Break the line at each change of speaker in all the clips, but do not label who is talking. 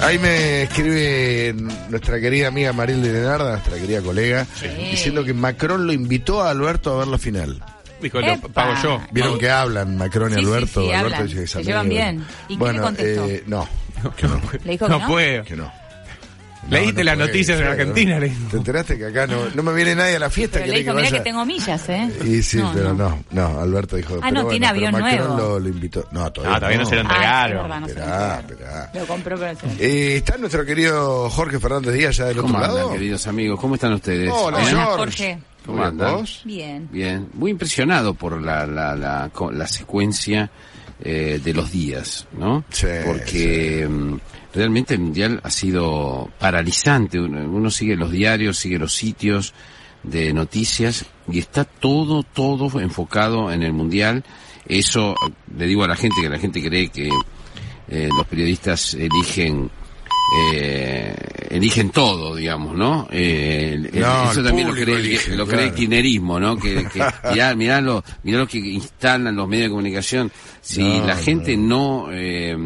Ahí me escribe nuestra querida amiga Marilde Lenarda, nuestra querida colega, diciendo que Macron lo invitó a Alberto a ver la final.
Dijo, lo pago yo.
Vieron que hablan Macron y
Sí,
Alberto.
sí,
Alberto
hablan.
dice
Se llevan bien. ¿Y qué
bueno,
le contestó?
eh, no,
Que no,
Le dijo que
no
no.
puede.
que no.
Leíste las
puede,
noticias en
claro.
Argentina. le-
¿Te enteraste que acá no, no me viene nadie a la fiesta?
Pero le
¿Querés
dijo, mira que tengo millas, ¿eh?
Y sí,
No,
pero
no.
no. no, Alberto dijo.
Ah,
pero
no, tiene avión nuevo.
Lo, lo invitó. No, todavía
No, todavía no se lo
Ah,
entregaron.
es verdad, no se lo
Esperá,
entregaron.
esperá.
Lo compró, pero
Eh, está nuestro querido Jorge Fernández Díaz ya del
¿Cómo
otro
andan,
lado.
queridos amigos? ¿Cómo están ustedes?
Hola,
Hola,
George.
Jorge.
¿Cómo
Bien,
andan?
¿vos?
Bien.
Bien, muy impresionado por la, la, la secuencia eh, de los días, ¿no?
Sí,
Porque mm, realmente el Mundial ha sido paralizante. Uno, uno sigue los diarios, sigue los sitios de noticias y está todo, todo enfocado en el Mundial. Eso, le digo a la gente, que la gente cree que eh, los periodistas eligen eh, eligen todo, digamos, ¿no? Eh, el-
No,
eso también lo cree,
elige,
lo cree el kirchnerismo, ¿no? Que, que mirá, mirá lo, mirá lo que instalan los medios de comunicación. Si
No,
la gente no, eh,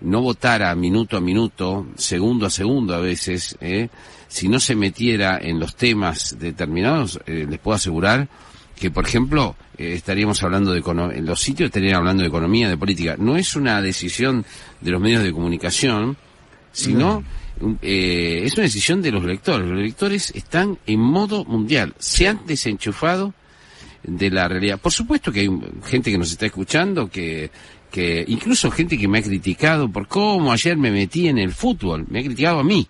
no votara minuto a minuto, segundo a segundo a veces, eh, si no se metiera en los temas determinados, eh, les puedo asegurar que, por ejemplo, eh, estaríamos hablando de en los sitios estarían hablando de economía, de política. No es una decisión de los medios de comunicación, sino un- eh, es una decisión de los lectores. Los lectores están en modo mundial, se han desenchufado de la realidad. Por supuesto que hay gente que nos está escuchando, que, que incluso gente que me ha criticado por cómo ayer me metí en el fútbol, me ha criticado a mí.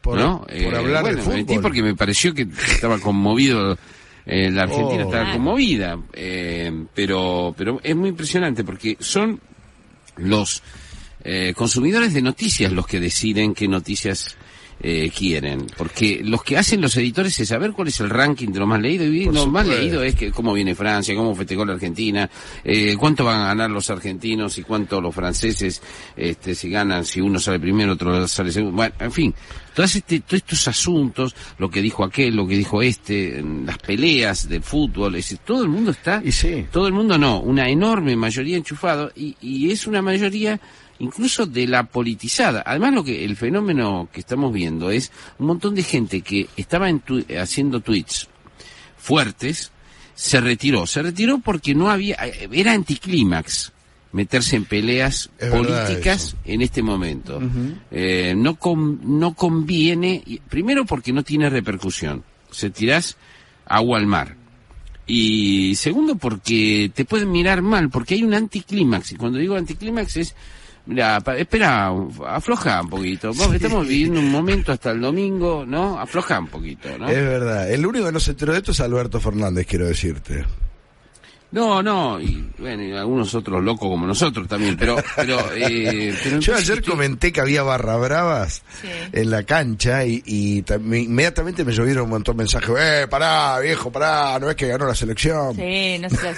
Por,
¿no?
por
Eh,
hablar
bueno,
de
me metí
fútbol.
porque me pareció que estaba conmovido, eh, la Argentina
Oh.
estaba conmovida, eh, pero, pero es muy impresionante porque son los eh, consumidores de noticias los que deciden qué noticias eh, quieren, porque los que hacen los editores es saber cuál es el ranking de lo más leído. Y
Por
lo más leído es que cómo viene Francia, cómo festejó la Argentina, eh, cuánto van a ganar los argentinos y cuánto los franceses, este, si ganan, si uno sale primero, otro sale segundo, bueno, en fin, todos, este, todos estos asuntos, lo que dijo aquel, lo que dijo este, las peleas del fútbol, es todo el mundo está
Y sí.
todo el mundo no, una enorme mayoría enchufado y, y es una mayoría incluso de la politizada. Además lo que el fenómeno que estamos viendo es un montón de gente que estaba en tu- haciendo tweets fuertes, se retiró, se retiró porque no había era anticlímax meterse en peleas
Es
políticas en este momento. Eh, no con- no conviene primero porque no tiene repercusión. Se tirás agua al mar. Y segundo, porque te pueden mirar mal, porque hay un anticlímax. Y cuando digo anticlímax es, mira, pa- espera, afloja un poquito. Vos, Estamos viviendo un momento hasta el domingo, ¿no? Afloja un poquito, ¿no?
Es verdad. El único que no se enteró de esto es Alberto Fernández, quiero decirte.
No, no, y bueno, y algunos otros locos como nosotros también, pero, pero, eh, pero
Yo ayer
¿qué-
comenté que había barra bravas
Sí.
en la cancha y, y tam- inmediatamente me llovieron un montón de mensajes. Eh, pará, viejo, pará, no es que ganó la selección.
Sí, no sé.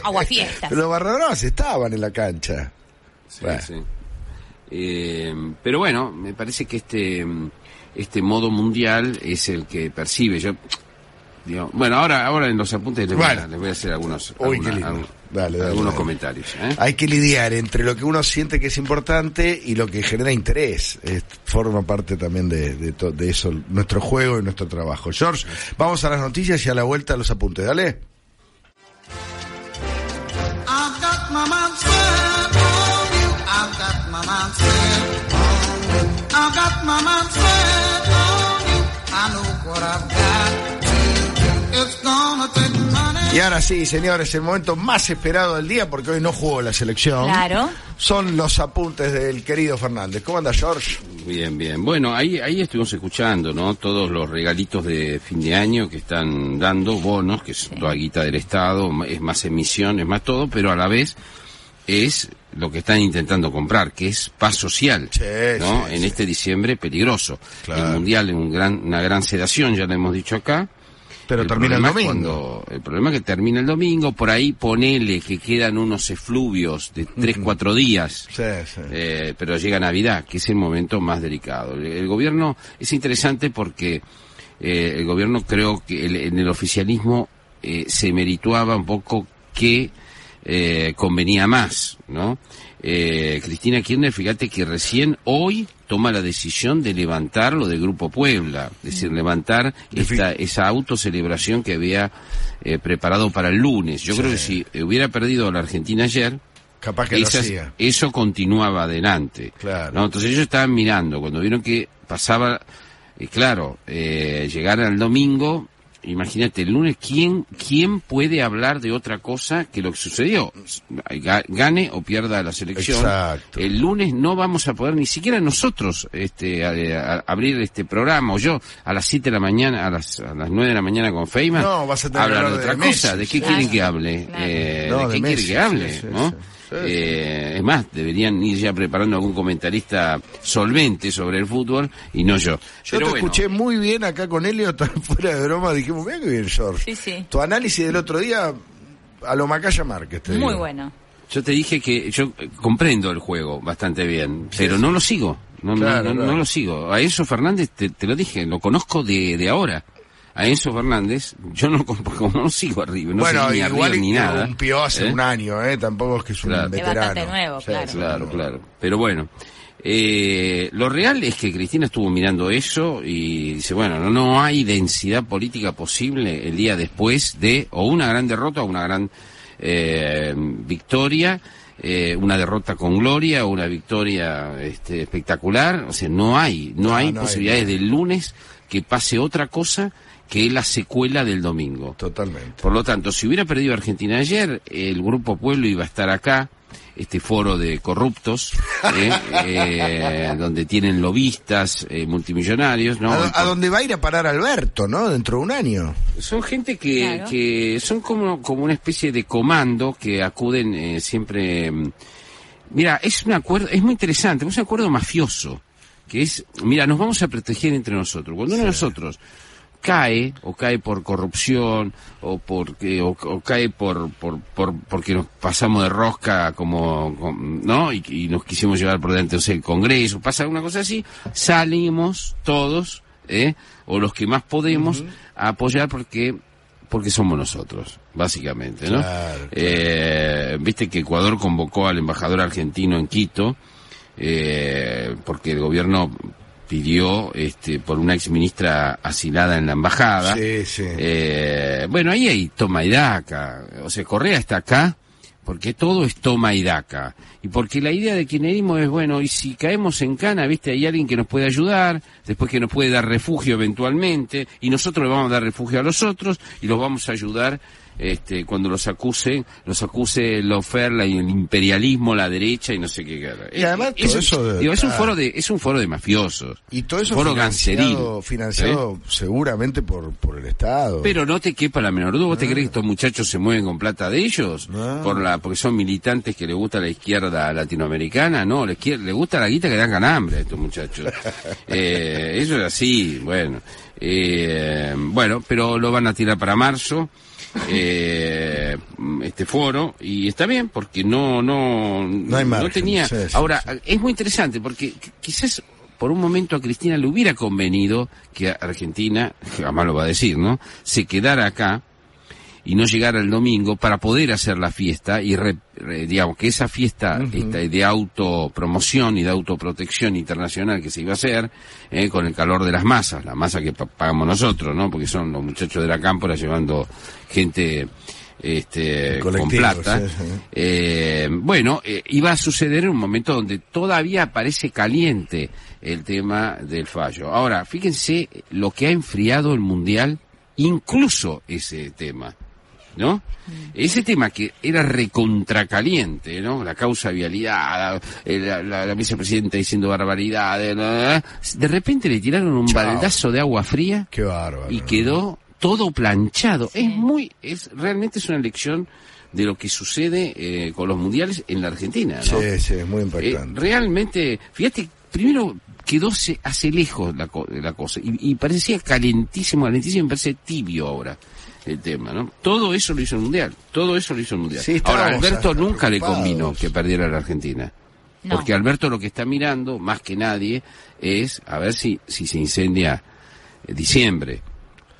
Agua fiestas.
Pero los barra bravas estaban en la cancha.
Sí,
Bueno.
sí. Eh, pero bueno, me parece que este este modo mundial es el que percibe. Yo digo, bueno, ahora ahora en los apuntes les voy, a, les voy a hacer algunos
Uy,
alguna-
qué lindo.
algún-
Dale, dale,
algunos
dale.
comentarios. ¿eh?
Hay que lidiar entre lo que uno siente que es importante y lo que genera interés. Es- forma parte también de, de, to- de eso, nuestro juego y nuestro trabajo. George, vamos a las noticias y a la vuelta a los apuntes. Dale.
Got my mind set on you. I've got my mind set on you. I know what I've got to do. It's gonna take money.
Y ahora sí, señores, el momento más esperado del día, porque hoy no jugó la selección.
Claro.
Son los apuntes del querido Fernández. ¿Cómo anda, George?
Bien, bien. Bueno, ahí, ahí estuvimos escuchando, ¿no? Todos los regalitos de fin de año que están dando, bonos, que es toda guita del Estado, es más emisión, es más todo, pero a la vez es lo que están intentando comprar, que es paz social,
Sí,
¿no?
sí,
en
sí.
este diciembre peligroso.
Claro.
El mundial es un gran, una gran sedación, ya lo hemos dicho acá.
Pero termina el domingo.
cuando- el problema es que termina el domingo, por ahí ponele que quedan unos efluvios de tres, cuatro días.
Sí, sí.
Eh, pero llega Navidad, que es el momento más delicado. El, el gobierno es interesante porque eh, el gobierno creo que el- en el oficialismo eh, se merituaba un poco que eh, convenía más, ¿no? Eh, Cristina Kirchner, fíjate que recién hoy toma la decisión de levantar lo del Grupo Puebla, es decir, levantar esta, esa autocelebración que había eh, preparado para el lunes. Yo
Sí.
creo que si hubiera perdido la Argentina ayer,
Capaz que lo
esas-
hacía.
eso continuaba adelante.
Claro.
¿no? Entonces ellos estaban mirando, cuando vieron que pasaba, eh, claro, eh, llegar al domingo, imagínate, el lunes, ¿quién, ¿quién puede hablar de otra cosa que lo que sucedió? Ga- Gane o pierda la selección.
Exacto.
El lunes no vamos a poder ni siquiera nosotros este, a- a- abrir este programa, o yo, a las 7 de la mañana, a las, a las 9 de la mañana con Feynman,
No, vas a tener que
hablar de otra
Messi.
cosa. ¿De qué
Claro.
quieren que hable?
Claro.
Eh,
No,
¿De
de
qué
Messi,
quieren que hable?
sí, sí,
¿no?
sí. Sí, sí.
Eh, es más, deberían ir ya preparando algún comentarista solvente sobre el fútbol y no yo.
Yo
Pero
te
bueno,
escuché muy bien acá con Elio, tan fuera de broma, dijimos, mira que bien, George.
Sí, sí.
Tu análisis del otro día, a lo Macaya Márquez, te
Muy
digo.
bueno.
yo te dije que yo eh, comprendo el juego bastante bien, pero no lo sigo. No, no-
Claro,
no, no
claro.
lo sigo. A Enzo Fernández, te, te lo dije, lo conozco de, de ahora. A Enzo Fernández, yo no, como no sigo arriba, no
bueno,
sé ni
igual
arriba ni
que
nada.
un pío hace
¿eh?
un año, ¿eh? Tampoco es que es un
Claro.
Es
veterano.
bastante nuevo, claro.
Claro, claro. Pero bueno, eh, lo real es que Cristina estuvo mirando eso y dice, bueno, no, no hay densidad política posible el día después de o una gran derrota o una gran eh, victoria, eh, una derrota con gloria o una victoria este, espectacular. O sea, no hay, no,
No,
hay
no hay,
posibilidades
no.
del lunes que pase otra cosa que la secuela del domingo.
Totalmente.
Por lo tanto, si hubiera perdido Argentina ayer, el Grupo Pueblo iba a estar acá, este foro de corruptos, ¿eh? Eh, donde tienen lobistas eh, multimillonarios, ¿no?
a, donde va a ir a parar Alberto, ¿no? Dentro de un año.
Son gente que,
Claro.
que son como, como una especie de comando que acuden eh, siempre... mm, Mira, es un acuerdo, es muy interesante, es un acuerdo mafioso, que es, mira, nos vamos a proteger entre nosotros. Cuando uno de nosotros cae, o cae por corrupción, o porque, o, o cae por, por, por, porque nos pasamos de rosca como, com- ¿no? Y, y nos quisimos llevar por delante, o sea, el Congreso, pasa alguna cosa así, salimos todos, ¿eh? O los que más podemos, a apoyar porque, porque somos nosotros, básicamente, ¿no?
Claro, claro.
Eh, viste que Ecuador convocó al embajador argentino en Quito, eh, porque el gobierno pidió este, por una ex ministra asilada en la embajada.
Sí, sí.
Eh, bueno, ahí hay toma y daca. O sea, Correa está acá porque todo es toma y daca. Y porque la idea de kirchnerismo es, bueno, y si caemos en cana, viste, hay alguien que nos puede ayudar, después que nos puede dar refugio eventualmente, y nosotros le vamos a dar refugio a los otros, y los vamos a ayudar este, cuando los acusen, los acuse el oferla y el imperialismo, la derecha y no sé qué.
Y además todo
es,
eso de-
digo, es un foro de, es un foro de mafiosos.
Y todo eso
foro
financiado,
ganseril.
financiado
¿eh?
seguramente por, por el Estado.
Pero no te quepa la menor duda. ¿Vos te crees que estos muchachos se mueven con plata de ellos? Por la, porque son militantes que les gusta la izquierda latinoamericana. No, la izquierda, les gusta la guita que dan hambre a estos muchachos. eh, eso es así, bueno. Eh, bueno, pero lo van a tirar para marzo. Eh, este foro y está bien porque no no
No hay margen,
tenía
sí, sí,
ahora
sí.
es muy interesante porque qu- quizás por un momento a Cristina le hubiera convenido que Argentina, jamás lo va a decir, ¿no? Se quedara acá y no llegara el domingo para poder hacer la fiesta y, re- re- digamos, que esa fiesta esta de autopromoción y de autoprotección internacional que se iba a hacer, eh, con el calor de las masas, la masa que pa- pagamos nosotros, ¿no? Porque son los muchachos de la cámpora llevando gente este, con plata.
sí, sí.
Eh, bueno, eh, iba a suceder en un momento donde todavía parece caliente el tema del fallo. Ahora, fíjense lo que ha enfriado el Mundial, incluso ese tema, ¿no? Ese tema que era recontracaliente, ¿no? La causa vialidad, la, la- la- la vicepresidenta diciendo barbaridades, la- la- la. de repente le tiraron un
Chao.
baldazo de agua fría
Qué bárbaro.
y quedó todo planchado. Es muy, es realmente es una lección de lo que sucede eh, con los mundiales en la Argentina. ¿no?
Sí, sí, es muy
Eh,
impactante.
realmente, fíjate, primero quedó se- hace lejos la, co- la cosa y, y parecía calentísimo, calentísimo, me parece tibio ahora el tema, ¿no? Todo eso lo hizo el mundial, todo eso lo hizo el mundial.
Sí,
ahora, Alberto nunca le convino que perdiera la Argentina.
No.
Porque Alberto lo que está mirando, más que nadie, es a ver si, si se incendia eh, diciembre.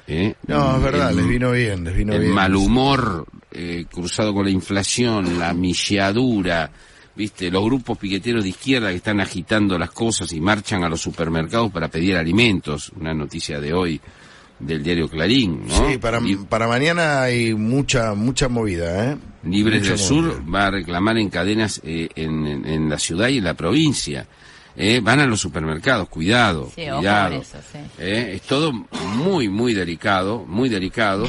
¿eh?
No, es verdad,
El-
les vino bien, les vino
el
bien.
mal humor eh, cruzado con la inflación, la milladura, viste, los grupos piqueteros de izquierda que están agitando las cosas y marchan a los supermercados para pedir alimentos, una noticia de hoy del diario Clarín, ¿no?
Sí, para,
Y
para mañana hay mucha mucha movida, ¿eh?
Libres
Mucha
del Sur va a reclamar en cadenas eh, en, en- en la ciudad y en la provincia. Eh, van a los supermercados, cuidado,
Sí,
cuidado.
con eso, sí.
Eh, es todo muy, muy delicado, muy delicado.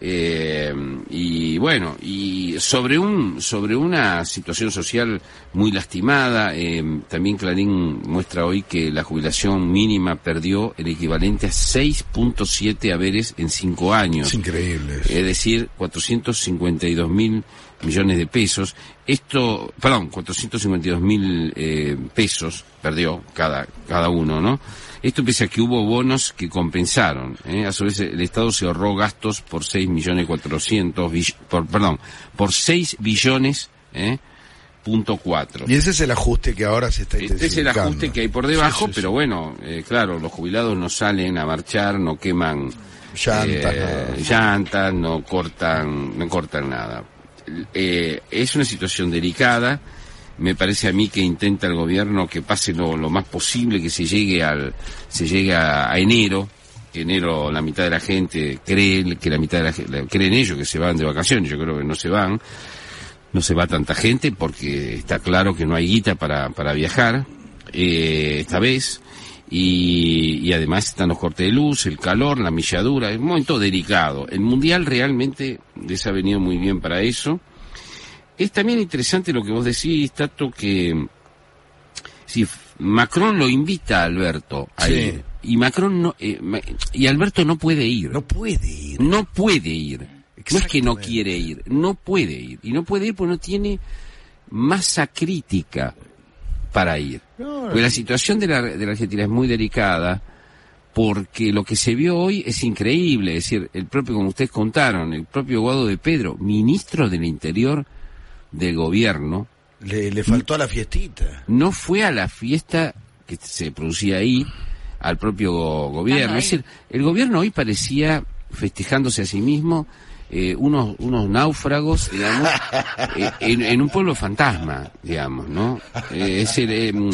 Eh, y bueno, y sobre un sobre una situación social muy lastimada, eh, también Clarín muestra hoy que la jubilación mínima perdió el equivalente a 6.7 haberes en cinco años
Es increíble.
es decir, 452 mil millones de pesos. Esto, perdón, 452 mil eh, pesos perdió cada, cada uno, ¿no? Esto pese a que hubo bonos que compensaron. ¿eh? A su vez, el Estado se ahorró gastos por 6 millones 400, bill- por, perdón, por 6 billones, ¿eh? punto cuatro.
Y ese es el ajuste que ahora se está
Este es el ajuste que hay por debajo,
Sí, sí, sí.
pero bueno, eh, claro, los jubilados no salen a marchar, no queman
Llantas,
eh, llantas, no cortan, no cortan nada. Eh, es una situación delicada. Me parece a mí que intenta el gobierno que pase lo, lo más posible, que se llegue al, se llegue a, enero. Enero la mitad de la gente cree que la mitad de la gente creen ellos que se van de vacaciones. Yo creo que no se van no se va tanta gente porque está claro que no hay guita para, para viajar eh, esta vez y, y además están los cortes de luz, el calor, la milladura, es un momento delicado. El Mundial realmente les ha venido muy bien para eso. Es también interesante lo que vos decís, Tato, que si Macron lo invita a Alberto a
Sí.
ir y Macron no, eh, y Alberto no puede ir.
No puede ir.
No puede ir. No es que no quiere ir, no puede ir. Y no puede ir porque no tiene masa crítica para ir. Porque la situación de la, de la Argentina es muy delicada porque lo que se vio hoy es increíble. Es decir, el propio, como ustedes contaron, el propio Guado de Pedro, ministro del Interior del gobierno,
Le, le faltó a la fiestita.
no fue a la fiesta que se producía ahí, al propio go- gobierno. Es decir, el gobierno hoy parecía festejándose a sí mismo eh, unos, unos náufragos, digamos, eh, en, en un pueblo fantasma, digamos, ¿no? Eh, es decir, eh, mm,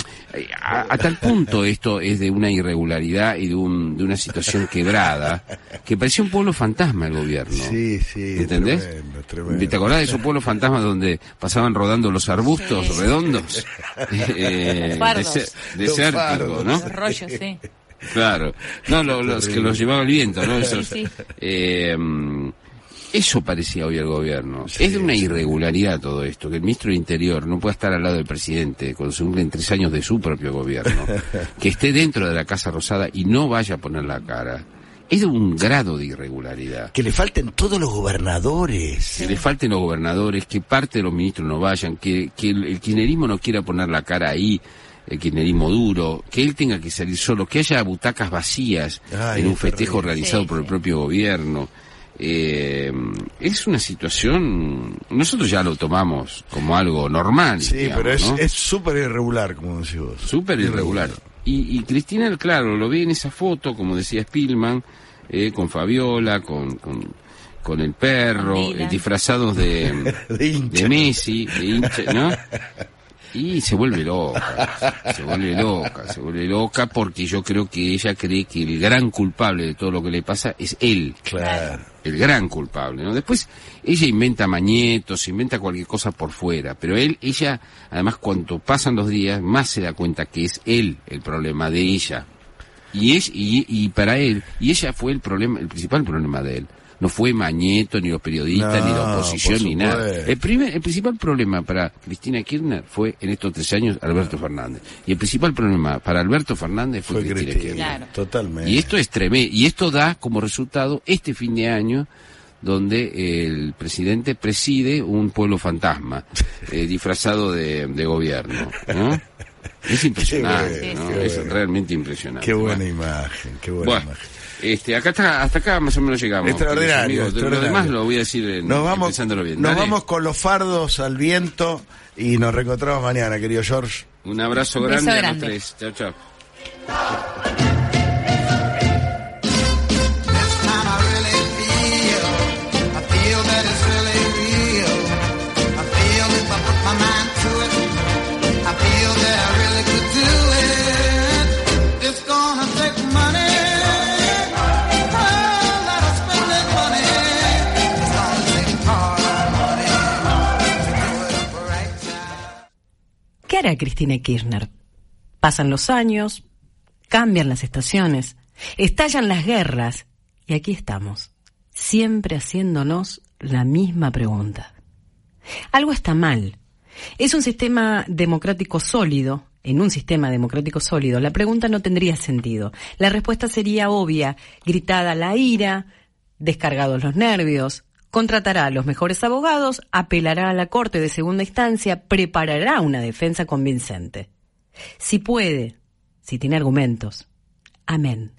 a, a tal punto esto es de una irregularidad y de, un, de una situación quebrada, que parecía un pueblo fantasma el gobierno.
Sí, sí.
¿Entendés?
Tremendo, tremendo.
¿Te acordás de esos pueblos fantasmas donde pasaban rodando los arbustos
Sí.
redondos? Eh,
Fardos.
fardos.
¿no?
Los rollos, sí.
Claro. No, lo- los que los llevaba el viento, ¿no? Esos,
sí.
eh, mm, eso parecía hoy el gobierno. es de una irregularidad todo esto, que el ministro del Interior no pueda estar al lado del presidente cuando se cumplen tres años de su propio gobierno, que esté dentro de la Casa Rosada y no vaya a poner la cara. Es de un grado de irregularidad.
Que le falten todos los gobernadores.
que le falten los gobernadores, que parte de los ministros no vayan, que, que el, el kirchnerismo no quiera poner la cara ahí, el kirchnerismo duro, que él tenga que salir solo, que haya butacas vacías
Ay,
en un
es
festejo
terrible.
realizado
Sí,
por el
sí.
propio gobierno. Eh, es una situación, nosotros ya lo tomamos como algo normal.
Sí,
digamos,
pero es
¿no?
es súper irregular, como decís vos.
Súper irregular. Y, y Cristina, claro, lo ve en esa foto, como decía Spillman, eh, con Fabiola, con, con, con el perro, eh, disfrazados de,
De
Messi, de hincha, ¿no? Y se vuelve loca, se vuelve loca, se vuelve loca porque yo creo que ella cree que el gran culpable de todo lo que le pasa es él
Claro.
el gran culpable, ¿no? Después ella inventa mañetos, inventa cualquier cosa por fuera, pero él, ella, además cuanto pasan los días, más se da cuenta que es él el problema de ella. Y es, y, y para él, y ella fue el problema, el principal problema de él. No fue Mañeto, ni los periodistas,
No,
ni la oposición, ni nada. El, primer, el principal problema para Cristina Kirchner fue, en estos tres años, Alberto Fernández. Y el principal problema para Alberto Fernández fue,
Fue
Cristina
Cristina.
Kirchner.
Claro.
Totalmente.
Y esto es tremendo. Y esto da como resultado este fin de año donde el presidente preside un pueblo fantasma eh, disfrazado de, de gobierno. ¿no? Es impresionante, es realmente impresionante.
Qué buena imagen, qué buena
bueno,
imagen.
Este, acá está, hasta acá más o menos llegamos.
Extraordinario,
amigos. Lo demás lo voy a decir en,
Nos vamos,
empezándolo bien.
nos
Dale.
vamos con los fardos al viento y nos reencontramos mañana, querido George.
Un abrazo
Un
grande, a los tres. Chao, chao.
Hará Cristina Kirchner? Pasan los años, cambian las estaciones, estallan las guerras y aquí estamos, siempre haciéndonos la misma pregunta. Algo está mal. Es un sistema democrático sólido. En un sistema democrático sólido, la pregunta no tendría sentido. La respuesta sería obvia, gritada la ira, descargados los nervios, contratará a los mejores abogados, apelará a la Corte de segunda instancia, preparará una defensa convincente. Si puede, si tiene argumentos. Amén.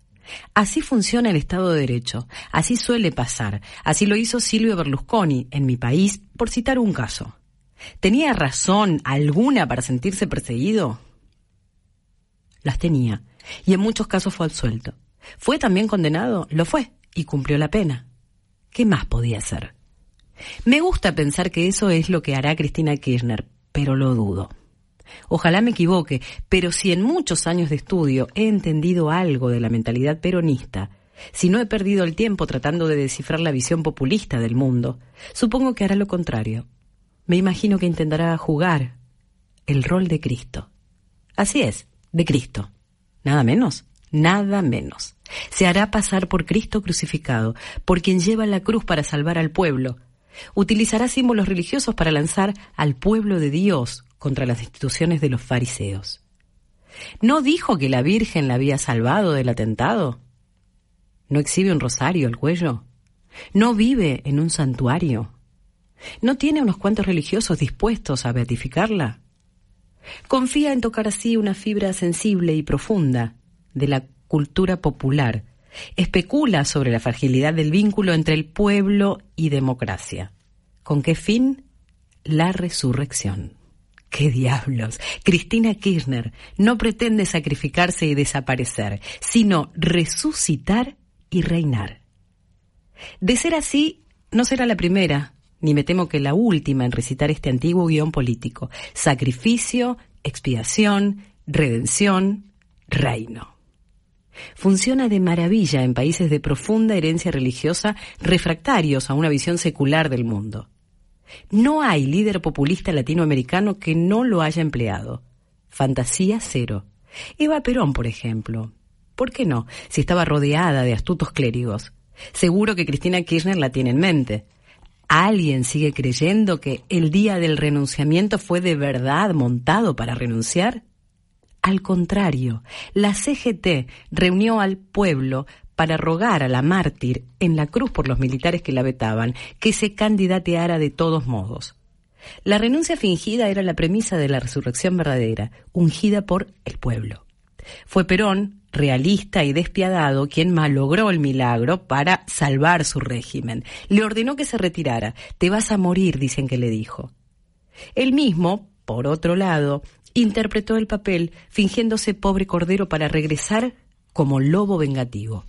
Así funciona el Estado de Derecho, así suele pasar, así lo hizo Silvio Berlusconi en mi país, por citar un caso. ¿Tenía razón alguna para sentirse perseguido? Las tenía, y en muchos casos fue absuelto. ¿Fue también condenado? Lo fue, y cumplió la pena. ¿Qué más podía hacer? Me gusta pensar que eso es lo que hará Cristina Kirchner, pero lo dudo. Ojalá me equivoque, pero si en muchos años de estudio he entendido algo de la mentalidad peronista, si no he perdido el tiempo tratando de descifrar la visión populista del mundo, supongo que hará lo contrario. Me imagino que intentará jugar el rol de Cristo. Así es, de Cristo. Nada menos, nada menos. Se hará pasar por Cristo crucificado, por quien lleva la cruz para salvar al pueblo. Utilizará símbolos religiosos para lanzar al pueblo de Dios contra las instituciones de los fariseos. ¿No dijo que la Virgen la había salvado del atentado? ¿No exhibe un rosario al cuello? ¿No vive en un santuario? ¿No tiene unos cuantos religiosos dispuestos a beatificarla? Confía en tocar así una fibra sensible y profunda de la cultura popular. Especula sobre la fragilidad del vínculo entre el pueblo y democracia. ¿Con qué fin? La resurrección. ¿Qué diablos? Cristina Kirchner no pretende sacrificarse y desaparecer, sino resucitar y reinar. De ser así, no será la primera, ni me temo que la última en recitar este antiguo guion político. Sacrificio, expiación, redención, reino. Funciona de maravilla en países de profunda herencia religiosa refractarios a una visión secular del mundo. No hay líder populista latinoamericano que no lo haya empleado. Fantasía cero. Eva Perón, por ejemplo. ¿Por qué no? Si estaba rodeada de astutos clérigos. Seguro que Cristina Kirchner la tiene en mente. ¿Alguien sigue creyendo que el día del renunciamiento fue de verdad montado para renunciar? Al contrario, la CGT reunió al pueblo para rogar a la mártir en la cruz por los militares que la vetaban que se candidateara de todos modos. La renuncia fingida era la premisa de la resurrección verdadera, ungida por el pueblo. Fue Perón, realista y despiadado, quien malogró el milagro para salvar su régimen. Le ordenó que se retirara. Te vas a morir, dicen que le dijo. Él mismo, por otro lado, interpretó el papel fingiéndose pobre cordero para regresar como lobo vengativo.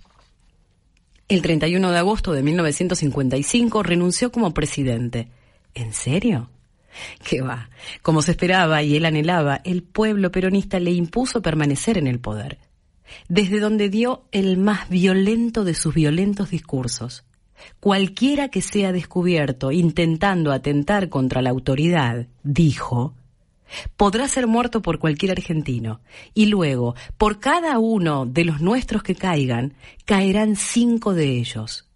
El 31 de agosto de 1955 renunció como presidente. ¿En serio? ¿Qué va? Como se esperaba y él anhelaba, el pueblo peronista le impuso permanecer en el poder, desde donde dio el más violento de sus violentos discursos. Cualquiera que sea descubierto intentando atentar contra la autoridad, dijo, podrá ser muerto por cualquier argentino, y luego, por cada uno de los nuestros que caigan, caerán cinco de ellos.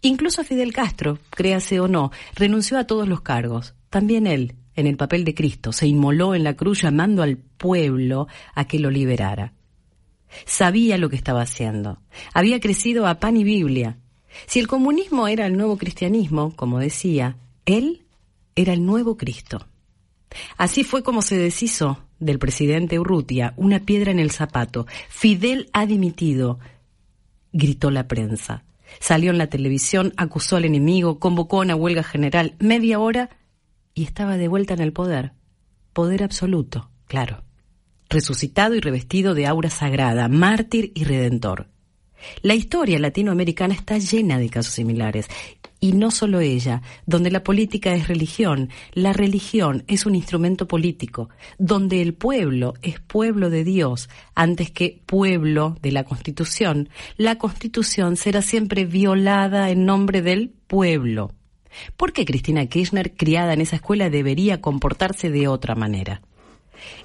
Incluso Fidel Castro, créase o no, renunció a todos los cargos. También él, en el papel de Cristo, se inmoló en la cruz llamando al pueblo a que lo liberara. Sabía lo que estaba haciendo. Había crecido a pan y Biblia. Si el comunismo era el nuevo cristianismo, como decía, él era el nuevo Cristo. Así fue como se deshizo del presidente Urrutia una piedra en el zapato. Fidel ha dimitido, gritó la prensa. Salió en la televisión, acusó al enemigo, convocó a una huelga general media hora y estaba de vuelta en el poder. Poder absoluto, claro. Resucitado y revestido de aura sagrada, mártir y redentor. La historia latinoamericana está llena de casos similares y no solo ella, donde la política es religión, la religión es un instrumento político, donde el pueblo es pueblo de Dios antes que pueblo de la Constitución, la Constitución será siempre violada en nombre del pueblo. ¿Por qué Cristina Kirchner, criada en esa escuela, debería comportarse de otra manera?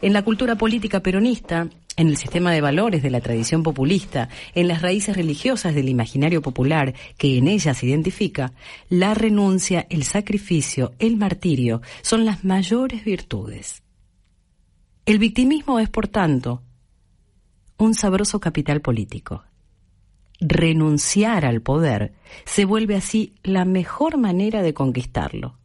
En la cultura política peronista, en el sistema de valores de la tradición populista, en las raíces religiosas del imaginario popular que en ella se identifica, la renuncia, el sacrificio, el martirio son las mayores virtudes. El victimismo es, por tanto, un sabroso capital político. Renunciar al poder se vuelve así la mejor manera de conquistarlo.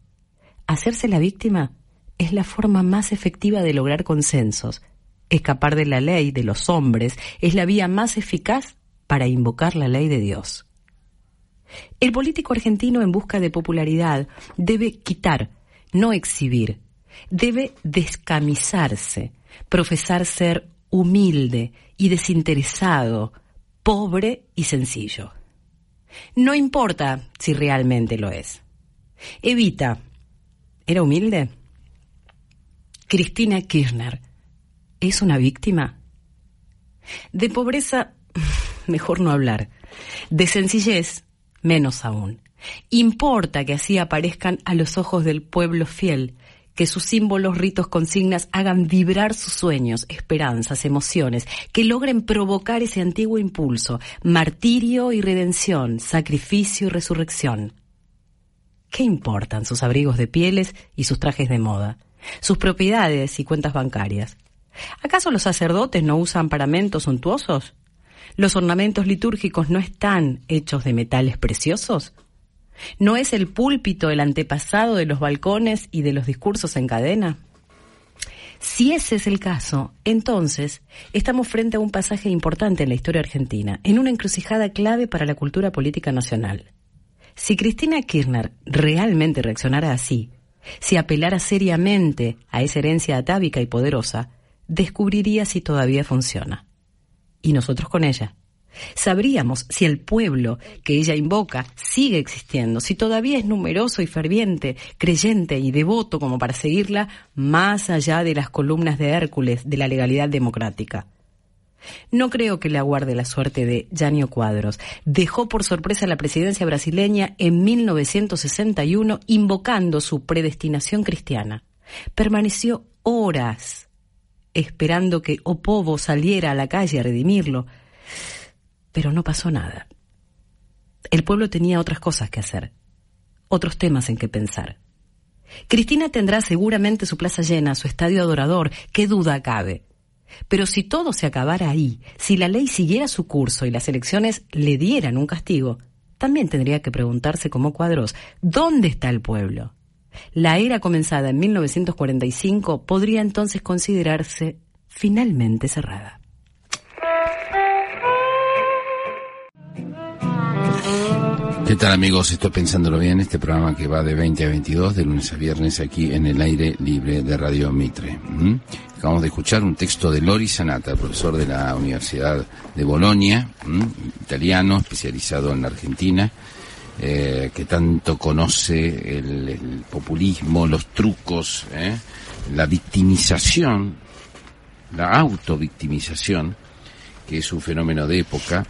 Hacerse la víctima es la forma más efectiva de lograr consensos. Escapar de la ley de los hombres es la vía más eficaz para invocar la ley de Dios. El político argentino en busca de popularidad debe quitar, no exhibir, debe descamisarse, profesar ser humilde y desinteresado, pobre y sencillo. No importa si realmente lo es. Evita. ¿Era humilde? Cristina Kirchner. ¿Es una víctima? De pobreza, mejor no hablar. De sencillez, menos aún. Importa que así aparezcan a los ojos del pueblo fiel, que sus símbolos, ritos, consignas hagan vibrar sus sueños, esperanzas, emociones, que logren provocar ese antiguo impulso, martirio y redención, sacrificio y resurrección. ¿Qué importan sus abrigos de pieles y sus trajes de moda? sus propiedades y cuentas bancarias. ¿Acaso los sacerdotes no usan paramentos suntuosos? ¿Los ornamentos litúrgicos no están hechos de metales preciosos? ¿No es el púlpito el antepasado de los balcones y de los discursos en cadena? Si ese es el caso, entonces estamos frente a un pasaje importante en la historia argentina, en una encrucijada clave para la cultura política nacional. Si Cristina Kirchner realmente reaccionara así, si apelara seriamente a esa herencia atávica y poderosa, descubriría si todavía funciona. Y nosotros con ella. Sabríamos si el pueblo que ella invoca sigue existiendo, si todavía es numeroso y ferviente, creyente y devoto como para seguirla más allá de las columnas de Hércules de la legalidad democrática. No creo que le aguarde la suerte de Janio Cuadros. Dejó por sorpresa la presidencia brasileña en 1961 invocando su predestinación cristiana. Permaneció horas esperando que Opovo saliera a la calle a redimirlo, pero no pasó nada. El pueblo tenía otras cosas que hacer, otros temas en que pensar. Cristina tendrá seguramente su plaza llena, su estadio adorador, qué duda cabe. Pero si todo se acabara ahí, si la ley siguiera su curso y las elecciones le dieran un castigo, también tendría que preguntarse como cuadros, ¿dónde está el pueblo? La era comenzada en 1945 podría entonces considerarse finalmente cerrada.
¿Qué tal amigos? Estoy pensándolo bien, este programa que va de 20 a 22, de lunes a viernes, aquí en el aire libre de Radio Mitre. Acabamos de escuchar un texto de Lori Sanata, profesor de la Universidad de Bolonia, italiano, especializado en la Argentina, eh, que tanto conoce el, populismo, los trucos, ¿eh? la victimización, la autovictimización, que es un fenómeno de época,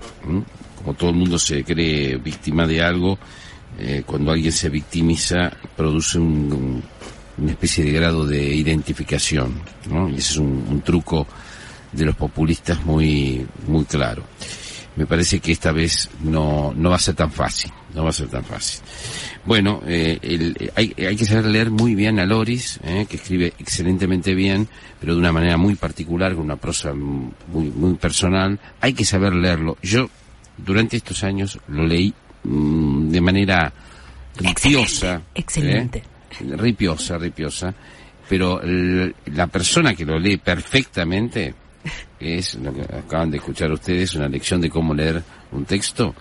como todo el mundo se cree víctima de algo, eh, cuando alguien se victimiza produce un- una especie de grado de identificación, ¿no? Y ese es un, un truco de los populistas muy, muy claro. Me parece que esta vez no, no va a ser tan fácil, no va a ser tan fácil. Bueno, eh, el- eh, hay, hay que saber leer muy bien a Loris, eh, que escribe excelentemente bien, pero de una manera muy particular, con una prosa muy, muy personal. Hay que saber leerlo. Yo, durante estos años, lo leí mm, de manera ripiosa.
excelente.
¿eh? Ripiosa, ripiosa. Pero el- la persona que lo lee perfectamente es lo que acaban de escuchar ustedes, una lección de cómo leer un texto.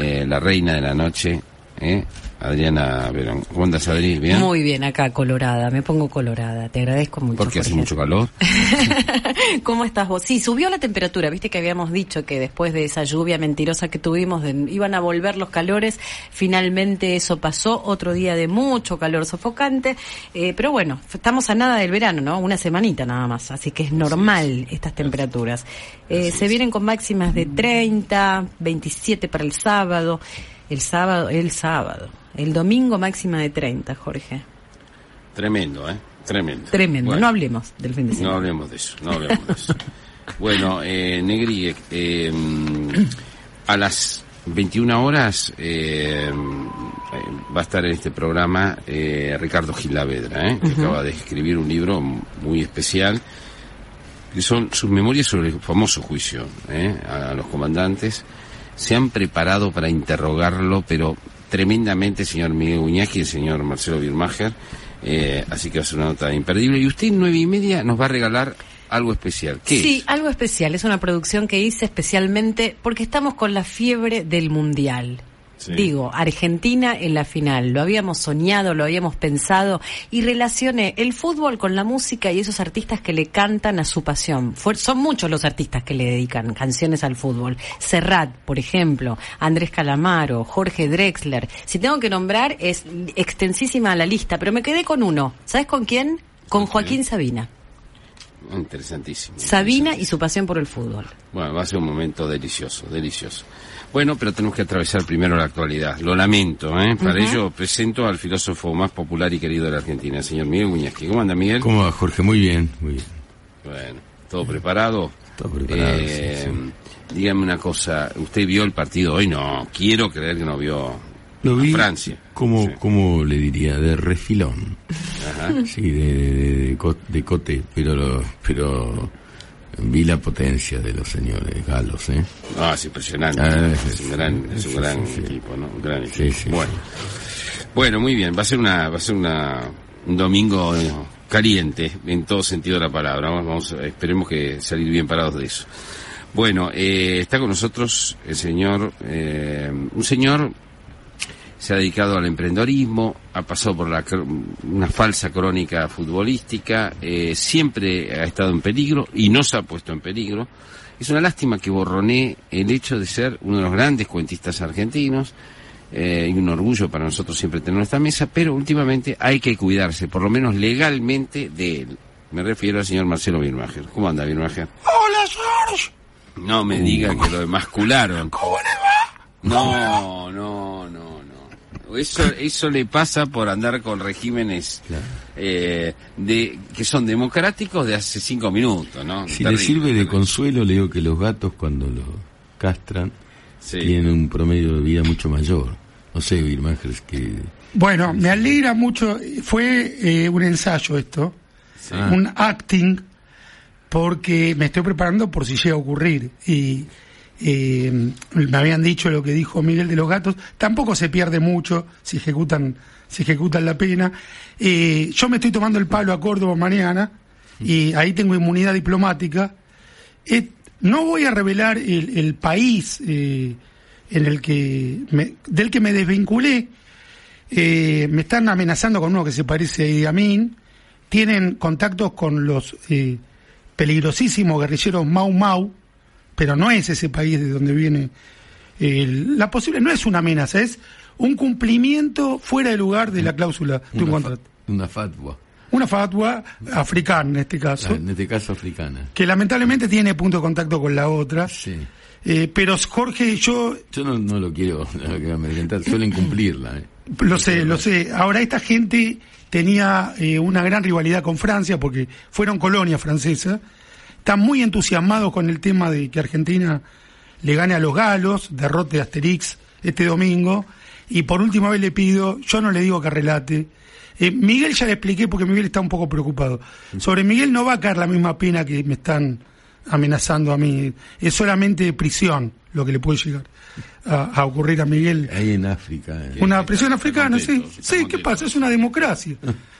Eh, la reina de la noche, ¿eh? Adriana Verón. ¿Cómo andas, Adri? ¿Bien?
Muy bien, acá colorada, me pongo colorada. Te agradezco mucho.
Porque hace mucho calor.
¿Cómo estás vos? Sí, subió la temperatura, viste que habíamos dicho que después de esa lluvia mentirosa que tuvimos, de- iban a volver los calores, finalmente eso pasó, otro día de mucho calor sofocante, eh, pero bueno, estamos a nada del verano, ¿no? Una semanita nada más, así que es normal estas temperaturas. Eh, se vienen con máximas de 30, 27 para el sábado, el sábado, el sábado, el domingo máxima de 30, Jorge.
Tremendo, ¿eh? Tremendo.
Tremendo,
Bueno,
no hablemos del fin de
No
semana.
hablemos de eso, no hablemos de eso. bueno, eh, Negri, eh, eh, a las 21 horas eh, eh, va a estar en este programa eh, Ricardo Gilavedra, eh, que acaba de escribir un libro muy especial, que son sus memorias sobre el famoso juicio eh, a, a los comandantes. Se han preparado para interrogarlo, pero tremendamente, señor Miguel Guñac y el señor Marcelo Birmacher. Eh, así que va a ser una nota imperdible. Y usted, nueve y media, nos va a regalar algo especial. ¿Qué
Sí,
es?
algo especial. Es una producción que hice especialmente porque estamos con la fiebre del Mundial.
Sí.
Digo, Argentina en la final. Lo habíamos soñado, lo habíamos pensado y relacioné el fútbol con la música y esos artistas que le cantan a su pasión. Fue- son muchos los artistas que le dedican canciones al fútbol. Serrat, por ejemplo, Andrés Calamaro, Jorge Drexler. Si tengo que nombrar, es extensísima la lista, pero me quedé con uno. ¿Sabes con quién? Con Joaquín Sabina.
Interesantísimo.
Sabina y su pasión por el fútbol.
Bueno, va a ser un momento delicioso, delicioso. Bueno, pero tenemos que atravesar primero la actualidad. Lo lamento, ¿eh? Para ello presento al filósofo más popular y querido de la Argentina, el señor Miguel Guñasqui. ¿Cómo anda, Miguel?
¿Cómo va, Jorge? Muy bien, muy bien.
Bueno, ¿todo preparado?
Todo preparado,
Eh,
sí,
Dígame una cosa, ¿usted vio el partido hoy? No, quiero creer que no vio
Lo vi,
Francia.
como,
Sí.
como le diría, de refilón.
Ajá.
Sí, de, de, de, co- de cote, pero, lo- pero vi la potencia de los señores galos, ¿eh?
Ah, es impresionante.
Ah,
es un gran, es un gran
sí,
equipo, ¿no? Un gran equipo.
sí,
bueno. bueno, muy bien. Va a ser una, va a ser una, un domingo eh, caliente en todo sentido de la palabra. Vamos, esperemos que salir bien parados de eso. Bueno, eh, está con nosotros el señor, eh, un señor se ha dedicado al emprendedorismo, ha pasado por la, una falsa crónica futbolística, eh, siempre ha estado en peligro y no se ha puesto en peligro. Es una lástima que borroné el hecho de ser uno de los grandes cuentistas argentinos eh, y un orgullo para nosotros siempre tener esta mesa, pero últimamente hay que cuidarse, por lo menos legalmente, de él. Me refiero al señor Marcelo Birmacher. ¿Cómo anda, Birmacher?
Hola, George.
No me diga que lo emascularon.
¿Cómo le va?
No, no, no. Eso, eso le pasa por andar con regímenes
Claro.
eh, de que son democráticos de hace cinco minutos, ¿no?
Si le sirve de consuelo, le digo que los gatos cuando los castran
Sí.
tienen un promedio de vida mucho mayor. No sé, Birmacher, es que...
Bueno, me alegra mucho. Fue eh, un ensayo esto,
Sí.
Un acting, porque me estoy preparando por si llega a ocurrir. Y eh, me habían dicho lo que dijo Miguel de los Gatos. Tampoco se pierde mucho si ejecutan, si ejecutan la pena. Eh, yo me estoy tomando el palo a Córdoba mañana y ahí tengo inmunidad diplomática. Eh, no voy a revelar el, el país eh, en el que me- del que me desvinculé. Me están amenazando con uno que se parece a Idi Amin. Tienen contactos con los peligrosísimos guerrilleros Mau Mau, pero no es ese país de donde viene el- la posible. No es una amenaza, es un cumplimiento fuera de lugar de la cláusula de un contrato.
una fatwa,
Una fatwa africana en este caso,
Ah, en este caso africana.
que lamentablemente tiene punto de contacto con la otra.
Sí.
Eh, pero Jorge, yo
Yo no, no lo quiero no lo quiero amedrentar, suelen cumplirla. ¿eh?
Lo sé, lo sé. Ahora, esta gente tenía eh, una gran rivalidad con Francia porque fueron colonia francesa. Están muy entusiasmados con el tema de que Argentina le gane a los galos, derrote a Asterix este domingo. Y por última vez le pido, yo no le digo que relate. Eh, Miguel ya le expliqué porque Miguel está un poco preocupado. Sobre Miguel no va a caer la misma pena que me están amenazando a mí. Es solamente prisión lo que le puede llegar a, a ocurrir a Miguel.
Ahí en África. ¿eh?
Una prisión africana, sí.
contento,
Sí, ¿qué pasa? Es una democracia.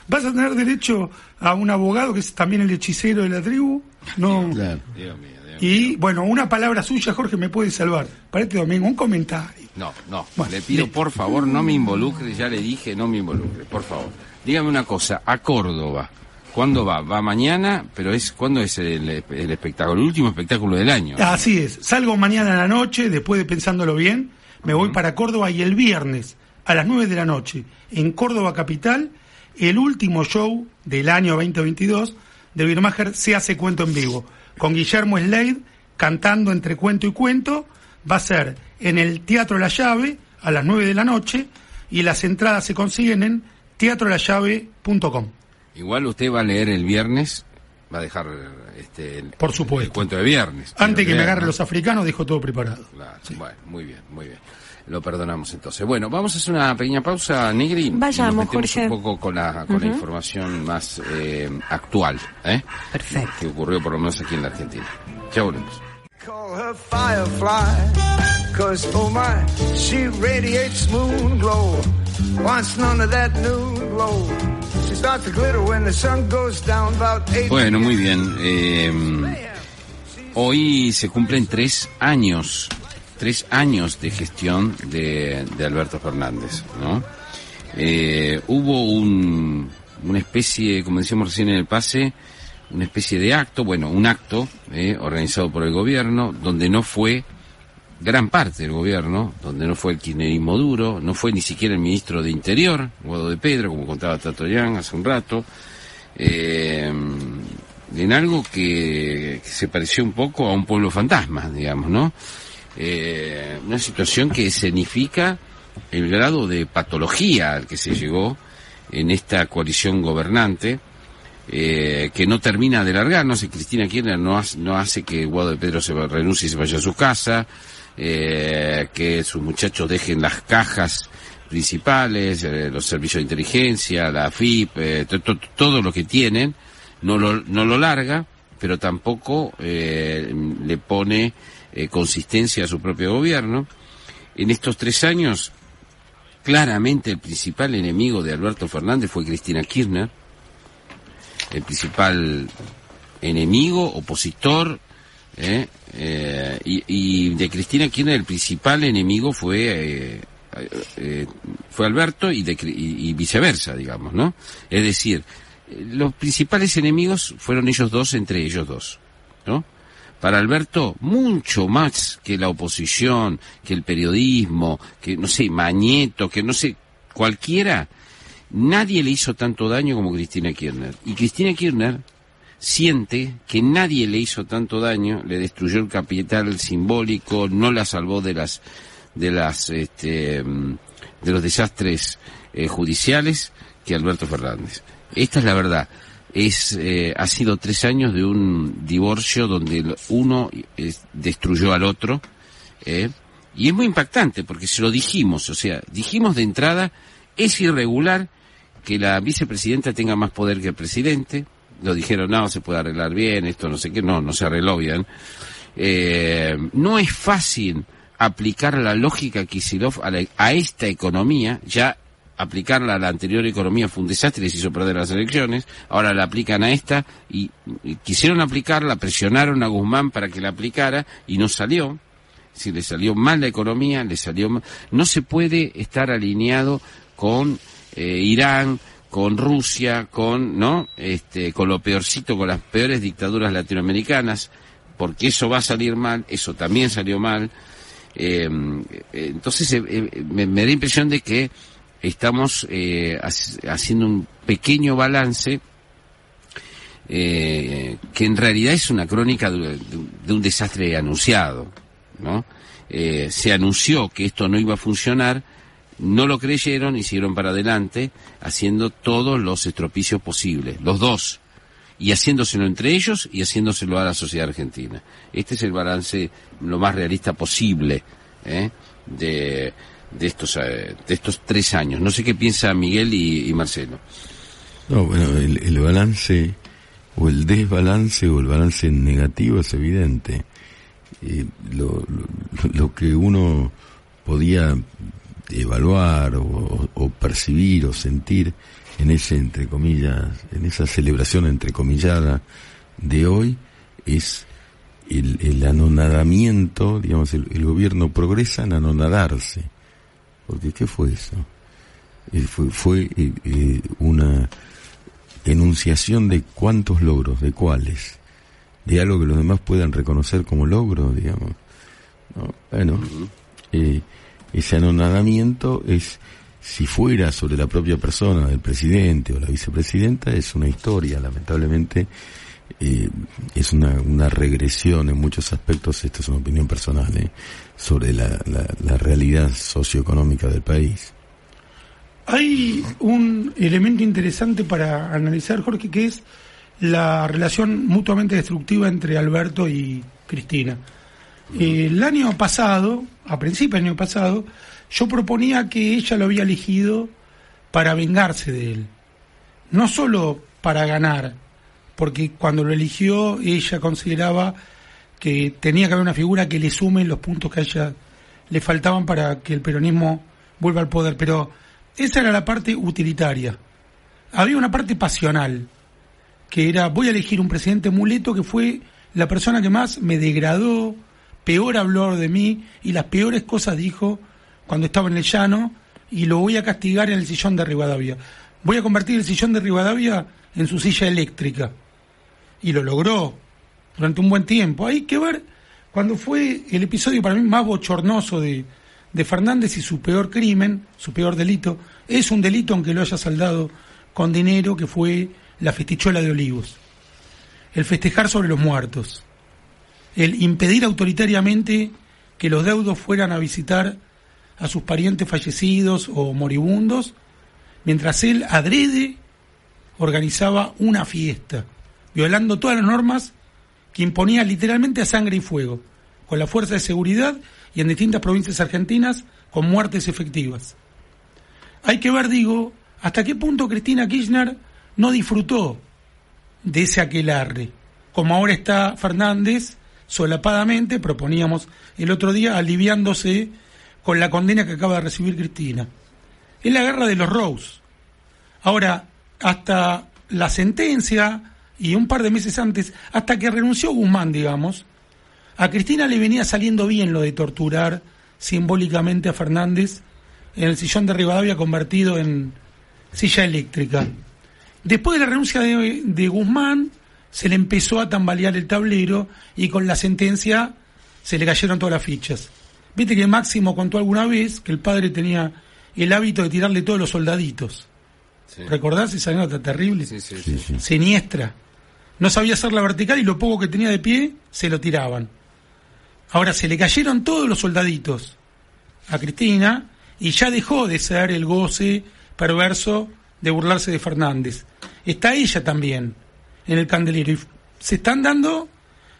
¿Vas a tener derecho a un abogado que es también el hechicero de la tribu? No.
Claro.
Dios mío, Dios mío.
Y bueno, una palabra suya, Jorge, me puede salvar. Para este domingo, un comentario.
No, no.
Bueno,
le pido, por favor, no me involucre. Ya le dije, no me involucre, por favor. Dígame una cosa. A Córdoba. ¿Cuándo va? Va mañana, pero es ¿cuándo es el, el espectáculo? El último espectáculo del año.
Así es. Salgo mañana en la noche, después de pensándolo bien, me voy para Córdoba y el viernes a las 9 de la noche en Córdoba Capital, el último show del año 2022 de Birmacher se hace cuento en vivo, con Guillermo Slade cantando entre cuento y cuento, va a ser en el Teatro La Llave a las 9 de la noche y las entradas se consiguen en teatrolallave.com.
Igual usted va a leer el viernes, va a dejar este, el,
Por supuesto.
el cuento de viernes.
Antes que me agarren los africanos, dejo todo preparado.
Claro, Bueno, muy bien, muy bien. Lo perdonamos entonces. Bueno, vamos a hacer una pequeña pausa, Negri. y
Vayamos,
nos metemos
Jorge.
un poco con la, con la información más eh, actual, ¿eh?
Perfecto.
Que ocurrió por lo menos aquí en la Argentina. Ya volvemos.
Call her Firefly, cause oh my, she radiates moon glow. Wants none of that noon glow. She starts to glitter when the sun goes down about eight.
Bueno, muy bien. eh, hoy se cumplen tres años, tres años de gestión de, de Alberto Fernández, ¿no? Eh, hubo un, una especie, como decíamos recién en el pase, una especie de acto, bueno, un acto eh, organizado por el gobierno, donde no fue gran parte del gobierno, donde no fue el kirchnerismo duro, no fue ni siquiera el ministro de Interior, Guado de Pedro, como contaba Tato Yang hace un rato, eh, en algo que, que se pareció un poco a un pueblo fantasma, digamos, ¿no? Eh, una situación que escenifica el grado de patología al que se llegó en esta coalición gobernante, eh, que no termina de largar, no sé, Cristina Kirchner no hace, no hace que Guado de Pedro se renuncie y se vaya a su casa, eh, que sus muchachos dejen las cajas principales, eh, los servicios de inteligencia, la FIP, eh, to- to- todo lo que tienen, no lo, no lo larga, pero tampoco le pone consistencia a su propio gobierno. En estos tres años, claramente el principal enemigo de Alberto Fernández fue Cristina Kirchner, el principal enemigo, opositor, ¿eh? Eh, y, de Cristina Kirchner el principal enemigo fue eh, eh, fue Alberto y, de, y, y viceversa, digamos, ¿no? Es decir, eh, los principales enemigos fueron ellos dos entre ellos dos, ¿no? Para Alberto, mucho más que la oposición, que el periodismo, que no sé, Mañeto, que no sé, cualquiera, nadie le hizo tanto daño como Cristina Kirchner. Y Cristina Kirchner siente que nadie le hizo tanto daño, le destruyó el capital simbólico, no la salvó de las de las este, mm, de los desastres eh, judiciales que Alberto Fernández. Esta es la verdad. Es eh, ha sido tres años de un divorcio donde uno destruyó al otro. eh, y es muy impactante porque se lo dijimos, o sea, dijimos de entrada, es irregular que la vicepresidenta tenga más poder que el presidente. Lo dijeron, no, se puede arreglar bien, esto no sé qué, no, no se arregló bien. Eh, no es fácil aplicar la lógica Kisilov a, a esta economía, ya aplicarla a la anterior economía fue un desastre, les hizo perder las elecciones, ahora la aplican a esta y, y quisieron aplicarla, presionaron a Guzmán para que la aplicara y no salió. Si le salió mal la economía, le salió mal. No se puede estar alineado con eh, Irán, con Rusia, con, ¿no? Este, con lo peorcito, con las peores dictaduras latinoamericanas, porque eso va a salir mal, eso también salió mal. Eh, eh, entonces eh, eh, me, da la impresión de que estamos eh, hac- haciendo un pequeño balance eh, que en realidad es una crónica de, de- un desastre anunciado, ¿no? Se anunció que esto no iba a funcionar, no lo creyeron y siguieron para adelante haciendo todos los estropicios posibles, los dos, y haciéndoselo entre ellos y haciéndoselo a la sociedad argentina. Este es el balance lo más realista posible ¿eh? de, de estos eh, de estos tres años. No sé qué piensa Miguel y, Marcelo.
No, bueno, el, balance o el desbalance o el balance negativo es evidente. Eh, lo, lo que uno podía evaluar o, o percibir o sentir en ese, entre comillas, en esa celebración entrecomillada de hoy es el, el anonadamiento, digamos, el, el gobierno progresa en anonadarse. Porque, ¿qué fue eso? Eh, fue fue eh, eh, una enunciación de cuántos logros, de cuáles, de algo que los demás puedan reconocer como logro, digamos. ¿no? Bueno, eh, ese anonadamiento es, si fuera sobre la propia persona del presidente o la vicepresidenta, es una historia, lamentablemente eh, es una, una regresión en muchos aspectos, esto es una opinión personal, eh, sobre la, la, la realidad socioeconómica del país.
Hay un elemento interesante para analizar, Jorge, que es la relación mutuamente destructiva entre Alberto y Cristina. El año pasado, a principios del año pasado, yo proponía que ella lo había elegido para vengarse de él. No solo para ganar, porque cuando lo eligió ella consideraba que tenía que haber una figura que le sume los puntos que a ella le faltaban para que el peronismo vuelva al poder, pero esa era la parte utilitaria. Había una parte pasional, que era voy a elegir un presidente muleto que fue la persona que más me degradó, peor habló de mí y las peores cosas dijo cuando estaba en el llano y lo voy a castigar en el sillón de Rivadavia. Voy a convertir el sillón de Rivadavia en su silla eléctrica. Y lo logró durante un buen tiempo. Hay que ver cuando fue el episodio para mí más bochornoso de, de Fernández y su peor crimen, su peor delito. Es un delito aunque lo haya saldado con dinero, que fue la festichuela de Olivos. El festejar sobre los muertos. El impedir autoritariamente que los deudos fueran a visitar a sus parientes fallecidos o moribundos, mientras él adrede organizaba una fiesta, violando todas las normas que imponía literalmente a sangre y fuego, con la fuerza de seguridad y en distintas provincias argentinas con muertes efectivas. Hay que ver, digo, hasta qué punto Cristina Kirchner no disfrutó de ese aquelarre, como ahora está Fernández solapadamente, proponíamos el otro día, aliviándose con la condena que acaba de recibir Cristina. Es la guerra de los Rose. Ahora, hasta la sentencia y un par de meses antes, hasta que renunció Guzmán, digamos, a Cristina le venía saliendo bien lo de torturar simbólicamente a Fernández en el sillón de Rivadavia convertido en silla eléctrica. Después de la renuncia de, de Guzmán, se le empezó a tambalear el tablero y con la sentencia se le cayeron todas las fichas. Viste que Máximo contó alguna vez que el padre tenía el hábito de tirarle todos los soldaditos. ¿Recordás esa nota terrible?
Sí, sí, sí.
Siniestra. No sabía hacer la vertical y lo poco que tenía de pie se lo tiraban. Ahora se le cayeron todos los soldaditos a Cristina y ya dejó de ser el goce perverso de burlarse de Fernández. Está ella también en el candelero y se están dando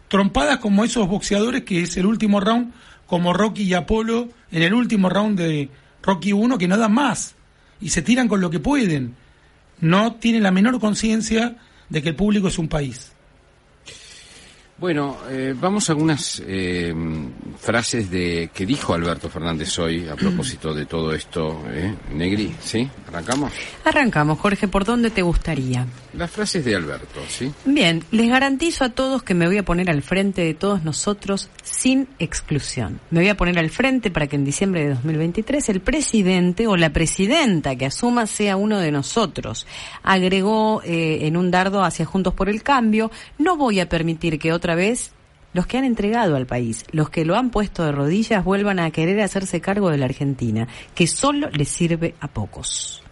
trompadas como esos boxeadores que es el último round, como Rocky y Apolo en el último round de Rocky 1 que no dan más y se tiran con lo que pueden. No tienen la menor conciencia de que el público es un país.
Bueno, eh, vamos a algunas eh, frases de que dijo Alberto Fernández hoy a propósito de todo esto. ¿eh? Negri, ¿sí? ¿Arrancamos?
Arrancamos, Jorge, ¿por dónde te gustaría?
Las frases de Alberto, ¿sí?
Bien, les garantizo a todos que me voy a poner al frente de todos nosotros sin exclusión. Me voy a poner al frente para que en diciembre de 2023 el presidente o la presidenta que asuma sea uno de nosotros. Agregó eh, en un dardo hacia Juntos por el Cambio, no voy a permitir que otra vez los que han entregado al país, los que lo han puesto de rodillas, vuelvan a querer hacerse cargo de la Argentina, que solo les sirve a pocos.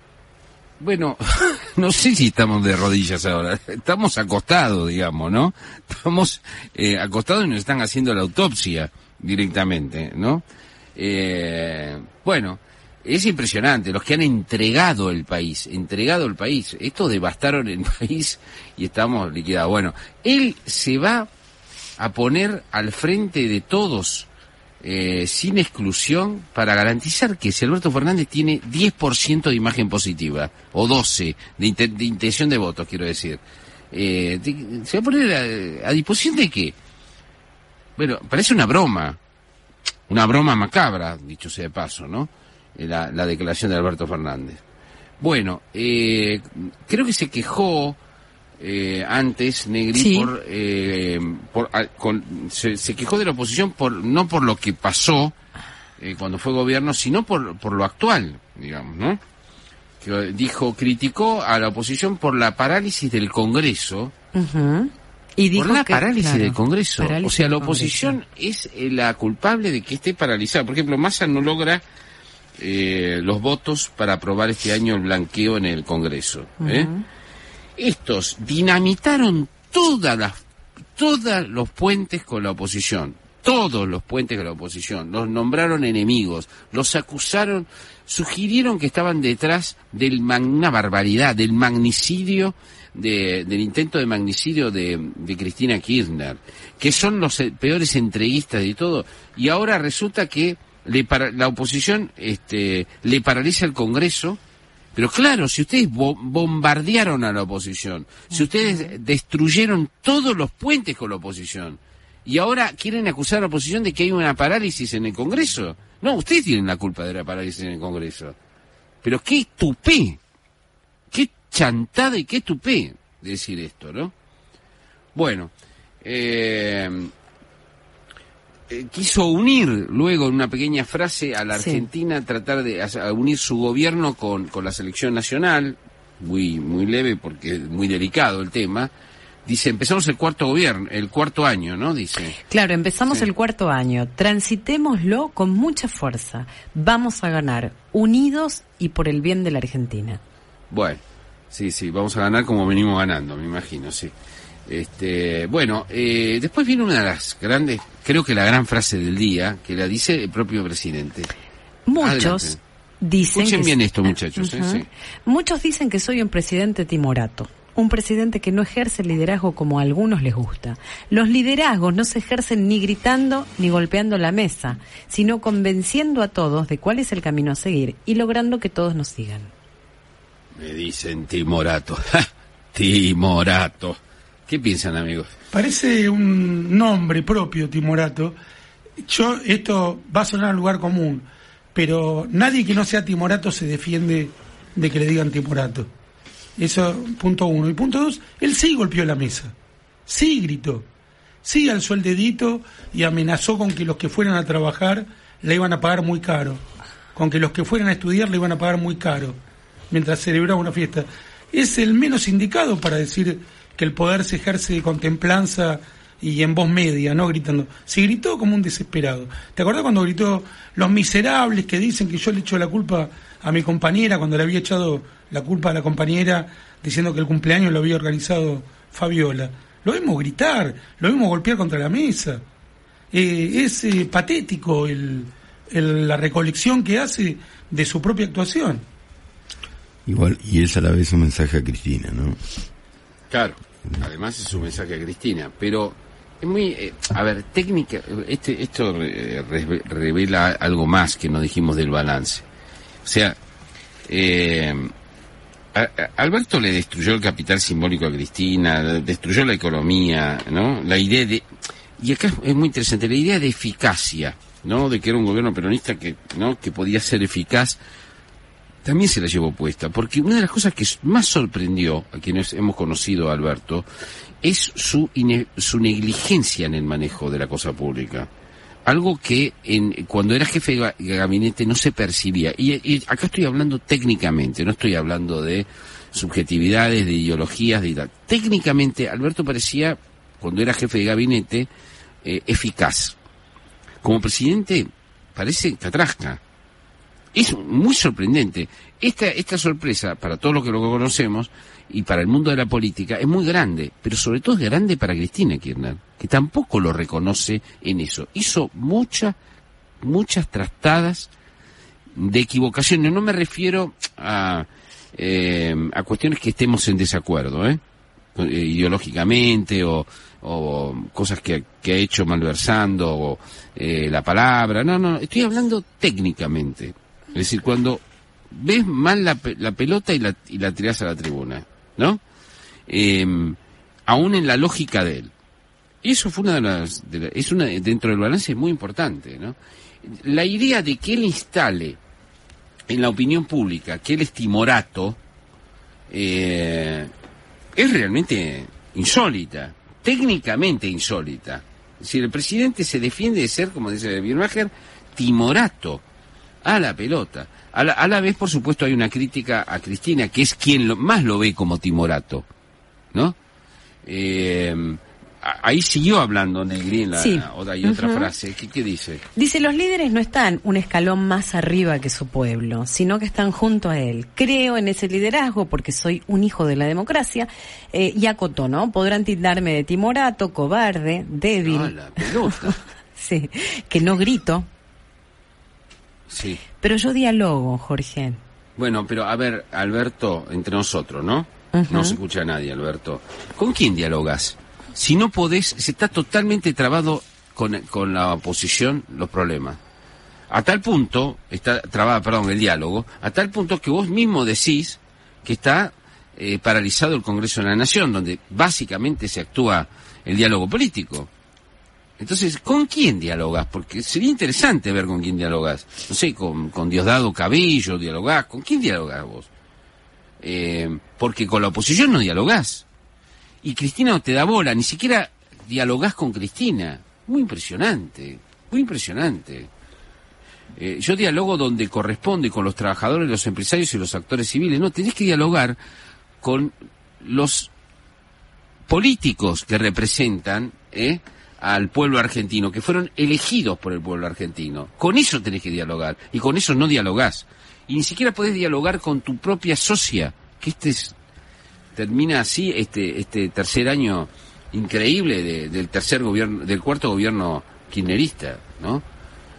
Bueno, no sé si estamos de rodillas ahora, estamos acostados, digamos, ¿no? Estamos eh, acostados y nos están haciendo la autopsia directamente, ¿no? Eh, bueno, es impresionante, los que han entregado el país, entregado el país, estos devastaron el país y estamos liquidados. Bueno, él se va a poner al frente de todos eh, sin exclusión para garantizar que si Alberto Fernández tiene 10% de imagen positiva, o 12% de, inte- de intención de votos, quiero decir, eh, se va a poner a, a disposición de qué? Bueno, parece una broma, una broma macabra, dicho sea de paso, ¿no? Eh, La, la declaración de Alberto Fernández. Bueno, eh, creo que se quejó eh, antes Negri
Sí.
por, eh, por a- con- se, se quejó de la oposición por no por lo que pasó eh, cuando fue gobierno, sino por, por lo actual, digamos, ¿no? Que dijo, criticó a la oposición por la parálisis del Congreso.
Y dijo
por la
que,
parálisis
claro,
del Congreso.
parálisis
o sea, la oposición es eh, la culpable de que esté paralizada. Por ejemplo, Massa no logra eh, los votos para aprobar este año el blanqueo en el Congreso. ¿eh? Estos dinamitaron todas las todos los puentes con la oposición. todos los puentes de la oposición, los nombraron enemigos, los acusaron, sugirieron que estaban detrás mag- una barbaridad, del magnicidio, de- del intento de magnicidio de, de Cristina Kirchner, que son los eh, peores entreguistas y todo, y ahora resulta que le para- la oposición este, le paraliza el Congreso, pero claro, si ustedes bo- bombardearon a la oposición, si ustedes destruyeron todos los puentes con la oposición, y ahora quieren acusar a la oposición de que hay una parálisis en el Congreso. No, ustedes tienen la culpa de la parálisis en el Congreso. Pero qué tupé, qué chantada y qué tupé decir esto, ¿no? Bueno, eh, eh, quiso unir luego en una pequeña frase a la
Sí.
Argentina, tratar de a- a unir su gobierno con, con la selección nacional, muy, muy leve porque es muy delicado el tema. Dice, empezamos el cuarto gobierno, el cuarto año, ¿no? Dice.
Claro, empezamos
Sí.
el cuarto año. Transitémoslo con mucha fuerza. Vamos a ganar unidos y por el bien de la Argentina.
Bueno, sí, sí, vamos a ganar como venimos ganando, me imagino, sí. Este, bueno, eh, después viene una de las grandes, creo que la gran frase del día, que la dice el propio presidente.
Muchos
Adelante.
dicen
Escuchen
que
bien esto, muchachos, ¿eh? Sí.
Muchos dicen que soy un presidente timorato, un presidente que no ejerce el liderazgo como a algunos les gusta. Los liderazgos no se ejercen ni gritando ni golpeando la mesa, sino convenciendo a todos de cuál es el camino a seguir y logrando que todos nos sigan.
Me dicen timorato. Timorato. ¿Qué piensan, amigos?
Parece un nombre propio, Timorato. Yo, esto va a sonar a lugar común, pero nadie que no sea Timorato se defiende de que le digan Timorato. Eso, punto uno. Y punto dos, él sí golpeó la mesa. Sí gritó. Sí alzó el dedito y amenazó con que los que fueran a trabajar le iban a pagar muy caro. Con que los que fueran a estudiar le iban a pagar muy caro. Mientras celebraba una fiesta. Es el menos indicado para decir que el poder se ejerce con templanza y en voz media, no gritando. Se gritó como un desesperado. ¿Te acordás cuando gritó los miserables que dicen que yo le echo la culpa a mi compañera cuando le había echado la culpa a la compañera diciendo que el cumpleaños lo había organizado Fabiola? Lo vimos gritar, lo vimos golpear contra la mesa. Eh, es eh, patético el, el- la recolección que hace de su propia actuación.
Igual, y es a la vez un mensaje a Cristina, ¿no?
Claro. Además es un mensaje a Cristina, pero es muy, eh, a ver, técnica, este, esto eh, re- revela algo más que no dijimos del balance. O sea, eh, a- Alberto le destruyó el capital simbólico a Cristina, destruyó la economía, ¿no? La idea de, y acá es muy interesante, la idea de eficacia, ¿no? De que era un gobierno peronista que, ¿no? Que podía ser eficaz también se la llevó puesta, porque una de las cosas que más sorprendió a quienes hemos conocido a Alberto es su, su negligencia en el manejo de la cosa pública. Algo que en, cuando era jefe de ga- gabinete no se percibía. Y, acá estoy hablando técnicamente, no estoy hablando de subjetividades, de ideologías, de. Técnicamente, Alberto parecía, cuando era jefe de gabinete, eh, eficaz. Como presidente, parece catrasca es muy sorprendente. Esta, esta sorpresa, para todos los que lo conocemos y para el mundo de la política, es muy grande, pero sobre todo es grande para Cristina Kirchner, que tampoco lo reconoce en eso. Hizo muchas, muchas trastadas de equivocaciones. No me refiero a, eh, a cuestiones que estemos en desacuerdo, ¿eh? Eh, ideológicamente o, o cosas que, que ha hecho malversando o eh, la palabra. No, no, estoy hablando técnicamente. Es decir, cuando ves mal la, la pelota y la, y la tirás a la tribuna, ¿no? Eh, aún en la lógica de él. Eso fue una de las, de la- es una, dentro del balance muy importante, ¿no? La idea de que él instale en la opinión pública que él es timorato, eh, es realmente insólita, técnicamente insólita. Es decir, el presidente se defiende de ser, como dice Birmacher, timorato a la pelota. A la, a la vez, por supuesto, hay una crítica a Cristina, que es quien lo- más lo ve como timorato, ¿no? Eh, ahí siguió hablando Negri en la
Sí.
otra y otra frase. ¿Qué, qué dice?
Dice, los líderes no están un escalón más arriba que su pueblo, sino que están junto a él. Creo en ese liderazgo porque soy un hijo de la democracia. Eh, y acotó, ¿no? Podrán tildarme de timorato, cobarde, débil.
Ah, la pelota.
Sí, que no grito,
Sí.
pero yo dialogo, Jorge.
Bueno, pero a ver, Alberto, entre nosotros, ¿no? No se escucha a nadie, Alberto. ¿Con quién dialogas? Si no podés, se está totalmente trabado con, con la oposición los problemas. A tal punto, está trabada, perdón, el diálogo, a tal punto que vos mismo decís que está eh, paralizado el Congreso de la Nación, donde básicamente se actúa el diálogo político. Entonces, ¿con quién dialogas? Porque sería interesante ver con quién dialogas. No sé, con, con Diosdado Cabello dialogás. ¿Con quién dialogás vos? Eh, porque con la oposición no dialogás. Y Cristina no te da bola, ni siquiera dialogás con Cristina. Muy impresionante, muy impresionante. Eh, yo dialogo donde corresponde con los trabajadores, los empresarios y los actores civiles. No, tenés que dialogar con los políticos que representan ¿eh? Al pueblo argentino, que fueron elegidos por el pueblo argentino. Con eso tenés que dialogar, y con eso no dialogás. Y ni siquiera podés dialogar con tu propia socia, que este es, termina así este, este tercer año increíble de- del tercer gobierno, del cuarto gobierno kirchnerista, ¿no?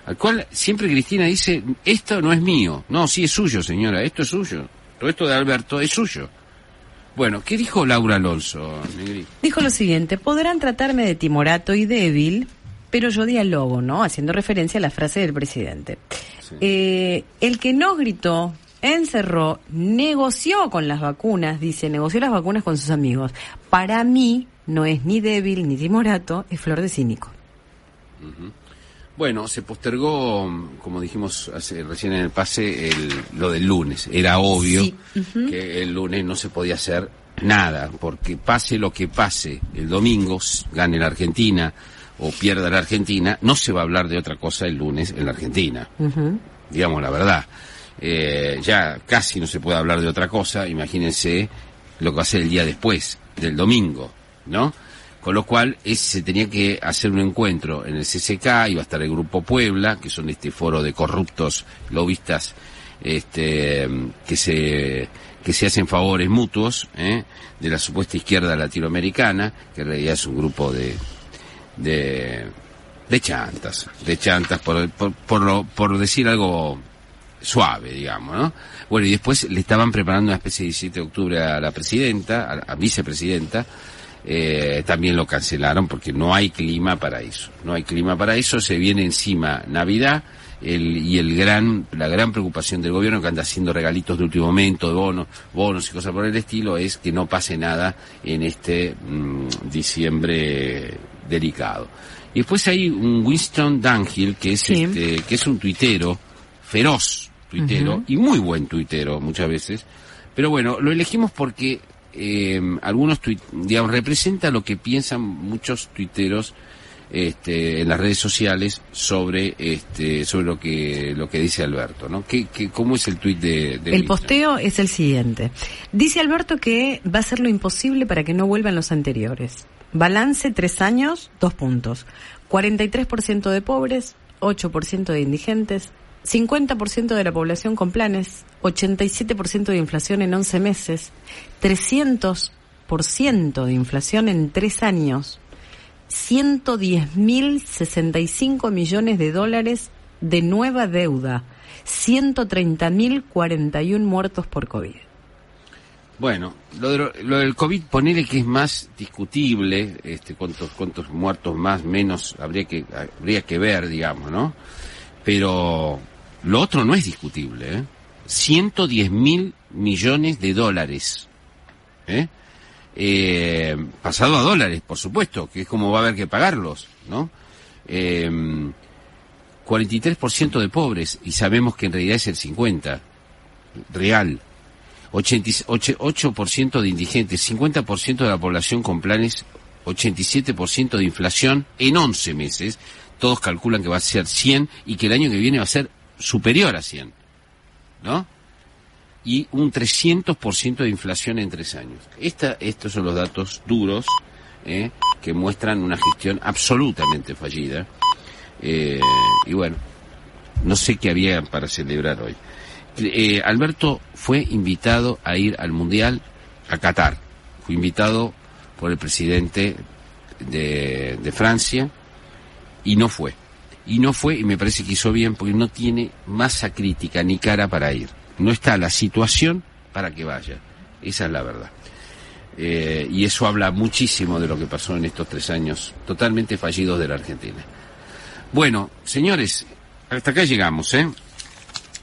Al cual siempre Cristina dice, esto no es mío. No, sí es suyo, señora, esto es suyo. Todo esto de Alberto es suyo. Bueno, ¿qué dijo Laura Alonso, Negri?
Dijo lo siguiente, podrán tratarme de timorato y débil, pero yo dialogo, ¿no? Haciendo referencia a la frase del presidente. Eh, el que no gritó, encerró, negoció con las vacunas, dice, negoció las vacunas con sus amigos. Para mí no es ni débil ni timorato, es flor de cínico.
Bueno, se postergó, como dijimos hace- recién en el pase, el- lo del lunes. Era obvio
Sí,
que el lunes no se podía hacer nada, porque pase lo que pase, el domingo gane la Argentina o pierda la Argentina, no se va a hablar de otra cosa el lunes en la Argentina. Digamos la verdad. Eh, ya casi no se puede hablar de otra cosa, imagínense lo que va a ser el día después, del domingo, ¿no? Con lo cual se tenía que hacer un encuentro en el CCK, iba a estar el Grupo Puebla, que son este foro de corruptos lobistas este, que se que se hacen favores mutuos ¿eh? de la supuesta izquierda latinoamericana, que en realidad es un grupo de, de, chantas, de chantas, por, por, por, lo- por decir algo suave, digamos, ¿no? Bueno, y después le estaban preparando una especie de 17 de octubre a la presidenta, a la vicepresidenta, eh, también lo cancelaron porque no hay clima para eso, no hay clima para eso, se viene encima Navidad, el, y el gran, la gran preocupación del gobierno que anda haciendo regalitos de último momento, de bonos, bonos y cosas por el estilo, es que no pase nada en este mm, diciembre delicado. Y después hay un Winston Dunhill, que es
Sí.
este, que es un tuitero, feroz tuitero, y muy buen tuitero muchas veces. Pero bueno, lo elegimos porque eh, algunos digamos, representa lo que piensan muchos tuiteros este, en las redes sociales sobre este, sobre lo que lo que dice Alberto, ¿no? ¿Qué, qué, ¿Cómo es el tuit de, de
El posteo es el siguiente. Dice Alberto que va a hacer lo imposible para que no vuelvan los anteriores. Balance tres años, dos puntos. 43% de pobres, 8% de indigentes, 50% de la población con planes, 87% de inflación en 11 meses, 300% de inflación en tres años, 110.065 millones de dólares de nueva deuda, 130.041 muertos por COVID.
Bueno, lo, de lo del COVID, ponele que es más discutible, este, cuántos, cuántos muertos más, menos, habría que, habría que ver, digamos, ¿no? Pero lo otro no es discutible, ¿eh? 110 mil millones de dólares, ¿eh? Eh, pasado a dólares, por supuesto, que es como va a haber que pagarlos, ¿no? Eh, 43% de pobres, y sabemos que en realidad es el 50%, real. 88% 8% de indigentes, 50% de la población con planes, 87% de inflación en 11 meses. Todos calculan que va a ser 100 y que el año que viene va a ser superior a 100. ¿No? Y un 300% de inflación en tres años. Esta, estos son los datos duros ¿eh? que muestran una gestión absolutamente fallida. Eh, y bueno, no sé qué había para celebrar hoy. Eh, Alberto fue invitado a ir al Mundial a Qatar. Fue invitado por el presidente de, de Francia y no fue. Y no fue, y me parece que hizo bien, porque no tiene masa crítica ni cara para ir. No está la situación para que vaya. Esa es la verdad. Eh, y eso habla muchísimo de lo que pasó en estos tres años totalmente fallidos de la Argentina. Bueno, señores, hasta acá llegamos, ¿eh?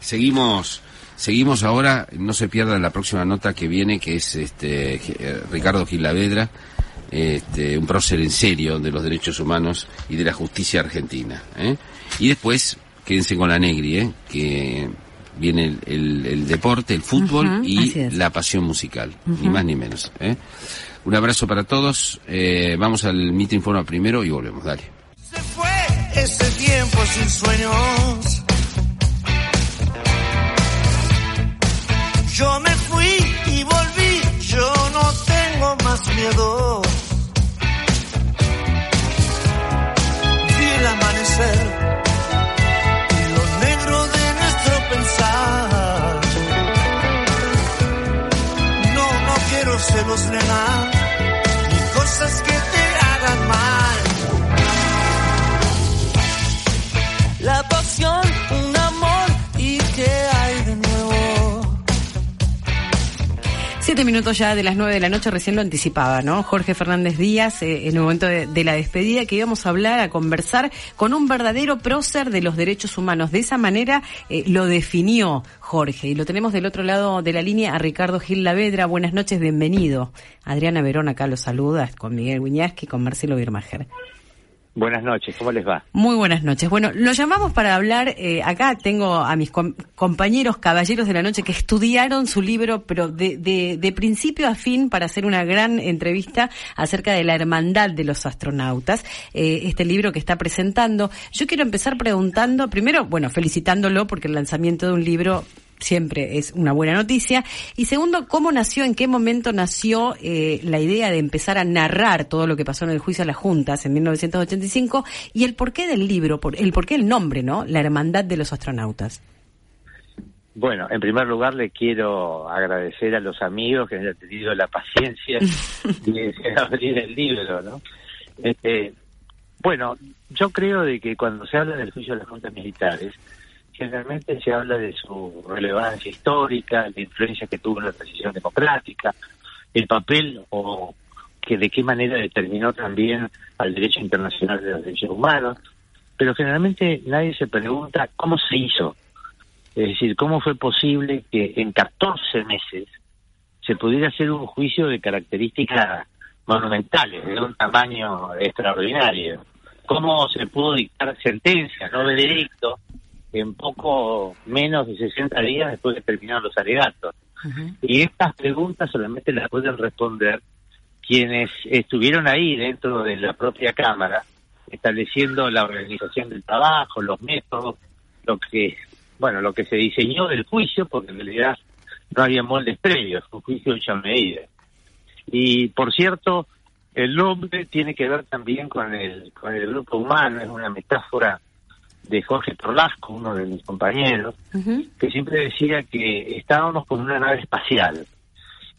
Seguimos, seguimos ahora, no se pierdan la próxima nota que viene, que es este eh, Ricardo Gilavedra, este, un prócer en serio de los derechos humanos y de la justicia argentina. ¿eh? Y después, quédense con la Negri, ¿eh? que viene el, el- el deporte, el fútbol y la pasión musical, ni más ni menos. ¿eh? Un abrazo para todos, eh, vamos al Mito Informa primero y volvemos, dale.
Se fue ese tiempo sin sueños. Yo me fui más miedo. Vi el amanecer y lo negro de nuestro pensar. No, no quiero celos, nena, ni cosas que
Siete minutos ya de las nueve de la noche, recién lo anticipaba, ¿no? Jorge Fernández Díaz, eh, en el momento de, la despedida, que íbamos a hablar, a conversar con un verdadero prócer de los derechos humanos. De esa manera eh, lo definió Jorge. Y lo tenemos del otro lado de la línea a Ricardo Gil Lavedra. Buenas noches, bienvenido. Adriana Verón acá lo saluda, con Miguel Guiñasqui, con Marcelo Birmacher.
Buenas noches, ¿cómo les va?
Muy buenas noches. Bueno, lo llamamos para hablar, eh, acá tengo a mis com- compañeros caballeros de la noche que estudiaron su libro, pero de, de, de principio a fin para hacer una gran entrevista acerca de la hermandad de los astronautas, eh, este libro que está presentando. Yo quiero empezar preguntando, primero, bueno, felicitándolo porque el lanzamiento de un libro siempre es una buena noticia. Y segundo, ¿cómo nació, en qué momento nació eh, la idea de empezar a narrar todo lo que pasó en el juicio a las juntas en 1985 y el porqué del libro, por, el porqué del nombre, ¿no? La Hermandad de los Astronautas.
Bueno, en primer lugar le quiero agradecer a los amigos que han tenido la paciencia de abrir el libro, ¿no? Este, bueno, yo creo de que cuando se habla del juicio de las juntas militares, generalmente se habla de su relevancia histórica, la influencia que tuvo en la transición democrática, el papel o que de qué manera determinó también al derecho internacional de los derechos humanos, pero generalmente nadie se pregunta cómo se hizo. Es decir, cómo fue posible que en 14 meses se pudiera hacer un juicio de características monumentales, de un tamaño extraordinario. ¿Cómo se pudo dictar sentencia, no veredicto, en poco menos de 60 días después de terminar los alegatos? Y estas preguntas solamente las pueden responder quienes estuvieron ahí dentro de la propia Cámara, estableciendo la organización del trabajo, los métodos, lo que, bueno, lo que se diseñó del juicio, porque en realidad no había moldes previos, un juicio hecho a medida. Y por cierto, el nombre tiene que ver también con el, con el grupo humano, es una metáfora de Jorge Torlasco, uno de mis compañeros, que siempre decía que estábamos con una nave espacial,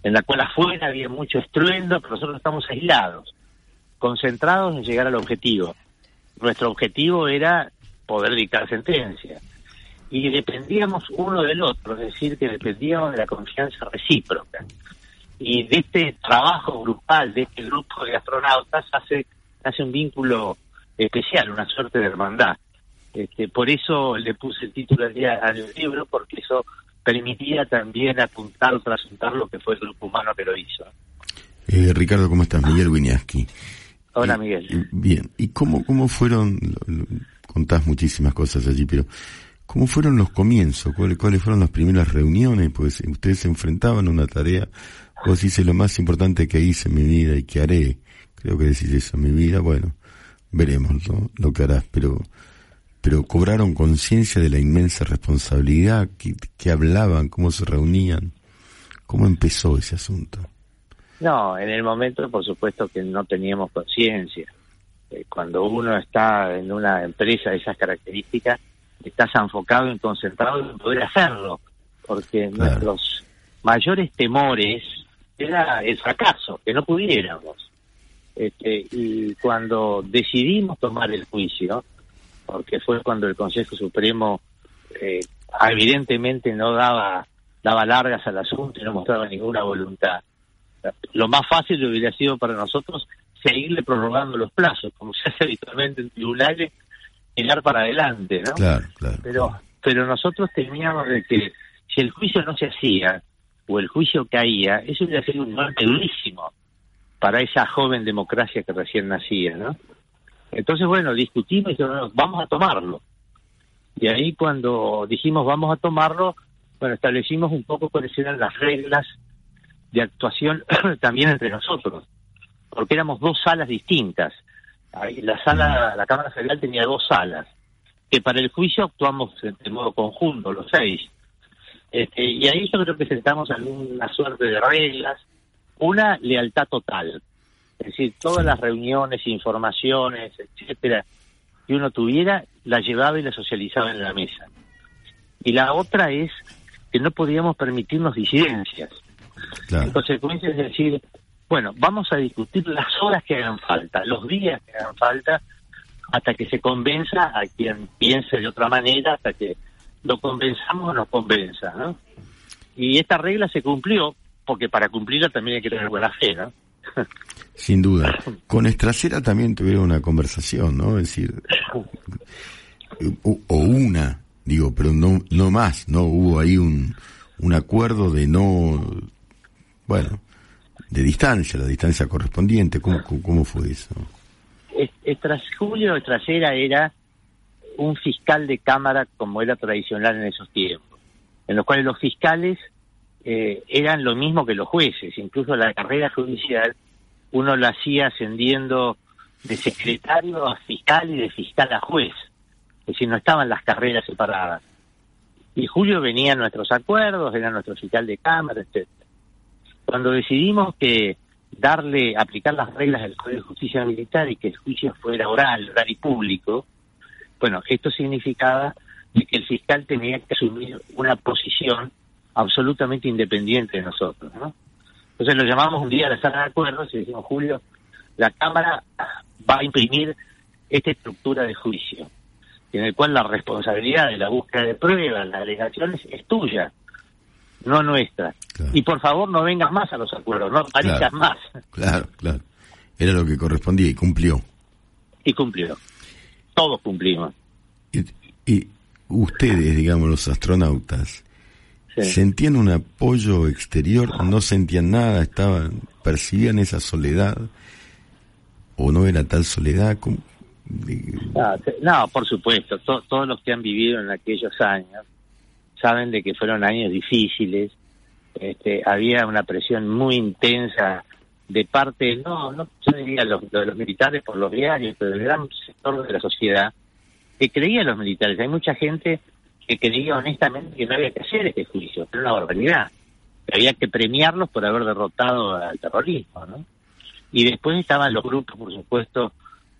en la cual afuera había mucho estruendo, pero nosotros estamos aislados, concentrados en llegar al objetivo. Nuestro objetivo era poder dictar sentencia. Y dependíamos uno del otro, es decir, que dependíamos de la confianza recíproca. Y de este trabajo grupal, de este grupo de astronautas, hace, hace un vínculo especial, una suerte de hermandad. Este, por eso le puse el título al, día, al libro, porque eso permitía también apuntar o trasuntar lo que fue el grupo humano que lo hizo.
Eh, Ricardo, ¿cómo estás? Miguel Wiñaski.
Hola,
Eh,
Miguel.
Bien, ¿y cómo, cómo fueron, contás muchísimas cosas allí, pero cómo fueron los comienzos? ¿Cuáles, cuáles fueron las primeras reuniones? Pues ustedes se enfrentaban a una tarea, vos dices lo más importante que hice en mi vida y que haré, creo que decís eso, en mi vida, bueno, veremos ¿no? lo que harás, pero pero cobraron conciencia de la inmensa responsabilidad, que, que hablaban, cómo se reunían, cómo empezó ese asunto.
No, en el momento, por supuesto que no teníamos conciencia. Eh, cuando uno está en una empresa de esas características, estás enfocado y concentrado en poder hacerlo, porque
Claro.
nuestros mayores temores era el fracaso, que no pudiéramos. Este, y cuando decidimos tomar el juicio, porque fue cuando el Consejo Supremo eh, evidentemente no daba daba largas al asunto y no mostraba ninguna voluntad. Lo más fácil hubiera sido para nosotros seguirle prorrogando los plazos, como se hace habitualmente en tribunales, mirar para adelante, ¿no?
Claro, claro.
Pero, pero nosotros temíamos de que si el juicio no se hacía o el juicio caía, eso hubiera sido un golpe durísimo para esa joven democracia que recién nacía, ¿no? Entonces, bueno, discutimos y dijimos, "No, vamos a tomarlo. Y ahí cuando dijimos vamos a tomarlo, bueno, establecimos un poco cuáles eran las reglas de actuación también entre nosotros, porque éramos dos salas distintas. La sala, la Cámara Federal tenía dos salas, que para el juicio actuamos de modo conjunto, los seis. Este, y ahí yo creo que sentamos alguna suerte de reglas. Una, lealtad total. Es decir, todas las reuniones, informaciones, etcétera, que uno tuviera, la llevaba y la socializaba en la mesa. Y la otra es que no podíamos permitirnos disidencias.
Claro.
En consecuencia, es decir, bueno, vamos a discutir las horas que hagan falta, los días que hagan falta, hasta que se convenza a quien piense de otra manera, hasta que lo convenzamos o nos convenza, ¿no? Y esta regla se cumplió, porque para cumplirla también hay que tener buena fe, ¿no?
Sin duda. Con Estracera también tuvieron una conversación, ¿no? Es decir, o, o una, digo, pero no, no más, ¿no? Hubo ahí un, un acuerdo de no, bueno, de distancia, la distancia correspondiente. ¿Cómo, cómo, fue eso?
Es- Estras- Julio Estracera era un fiscal de cámara como era tradicional en esos tiempos, en los cuales los fiscales eh, eran lo mismo que los jueces, incluso la carrera judicial uno la hacía ascendiendo de secretario a fiscal y de fiscal a juez, es decir, no estaban las carreras separadas. Y Julio venía a nuestros acuerdos, era nuestro fiscal de cámara, etcétera. Cuando decidimos que darle, aplicar las reglas del Código de Justicia Militar y que el juicio fuera oral, oral y público, bueno, esto significaba de que el fiscal tenía que asumir una posición absolutamente independiente de nosotros, ¿no? Entonces lo llamamos un día a la sala de acuerdos y decimos, Julio, la Cámara va a imprimir esta estructura de juicio, en el cual la responsabilidad de la búsqueda de pruebas, las alegaciones, es tuya, no nuestra.
Claro.
Y por favor no vengas más a los acuerdos, no aparezcas
Claro.
más.
Claro, claro. Era lo que correspondía y cumplió.
Y cumplió. Todos cumplimos.
Y, y ustedes, digamos, los astronautas,
Sí.
¿sentían un apoyo exterior? ¿No sentían nada? ¿Estaban, percibían esa soledad? ¿O no era tal soledad?
No, te- no, por supuesto. To- todos los que han vivido en aquellos años saben de que fueron años difíciles. Este, había una presión muy intensa de parte, no, no yo diría los, de los militares por los diarios, pero del gran sector de la sociedad que creía en los militares. Hay mucha gente que creía honestamente que no había que hacer este juicio, que era una barbaridad. Que había que premiarlos por haber derrotado al terrorismo, ¿no? Y después estaban los grupos, por supuesto,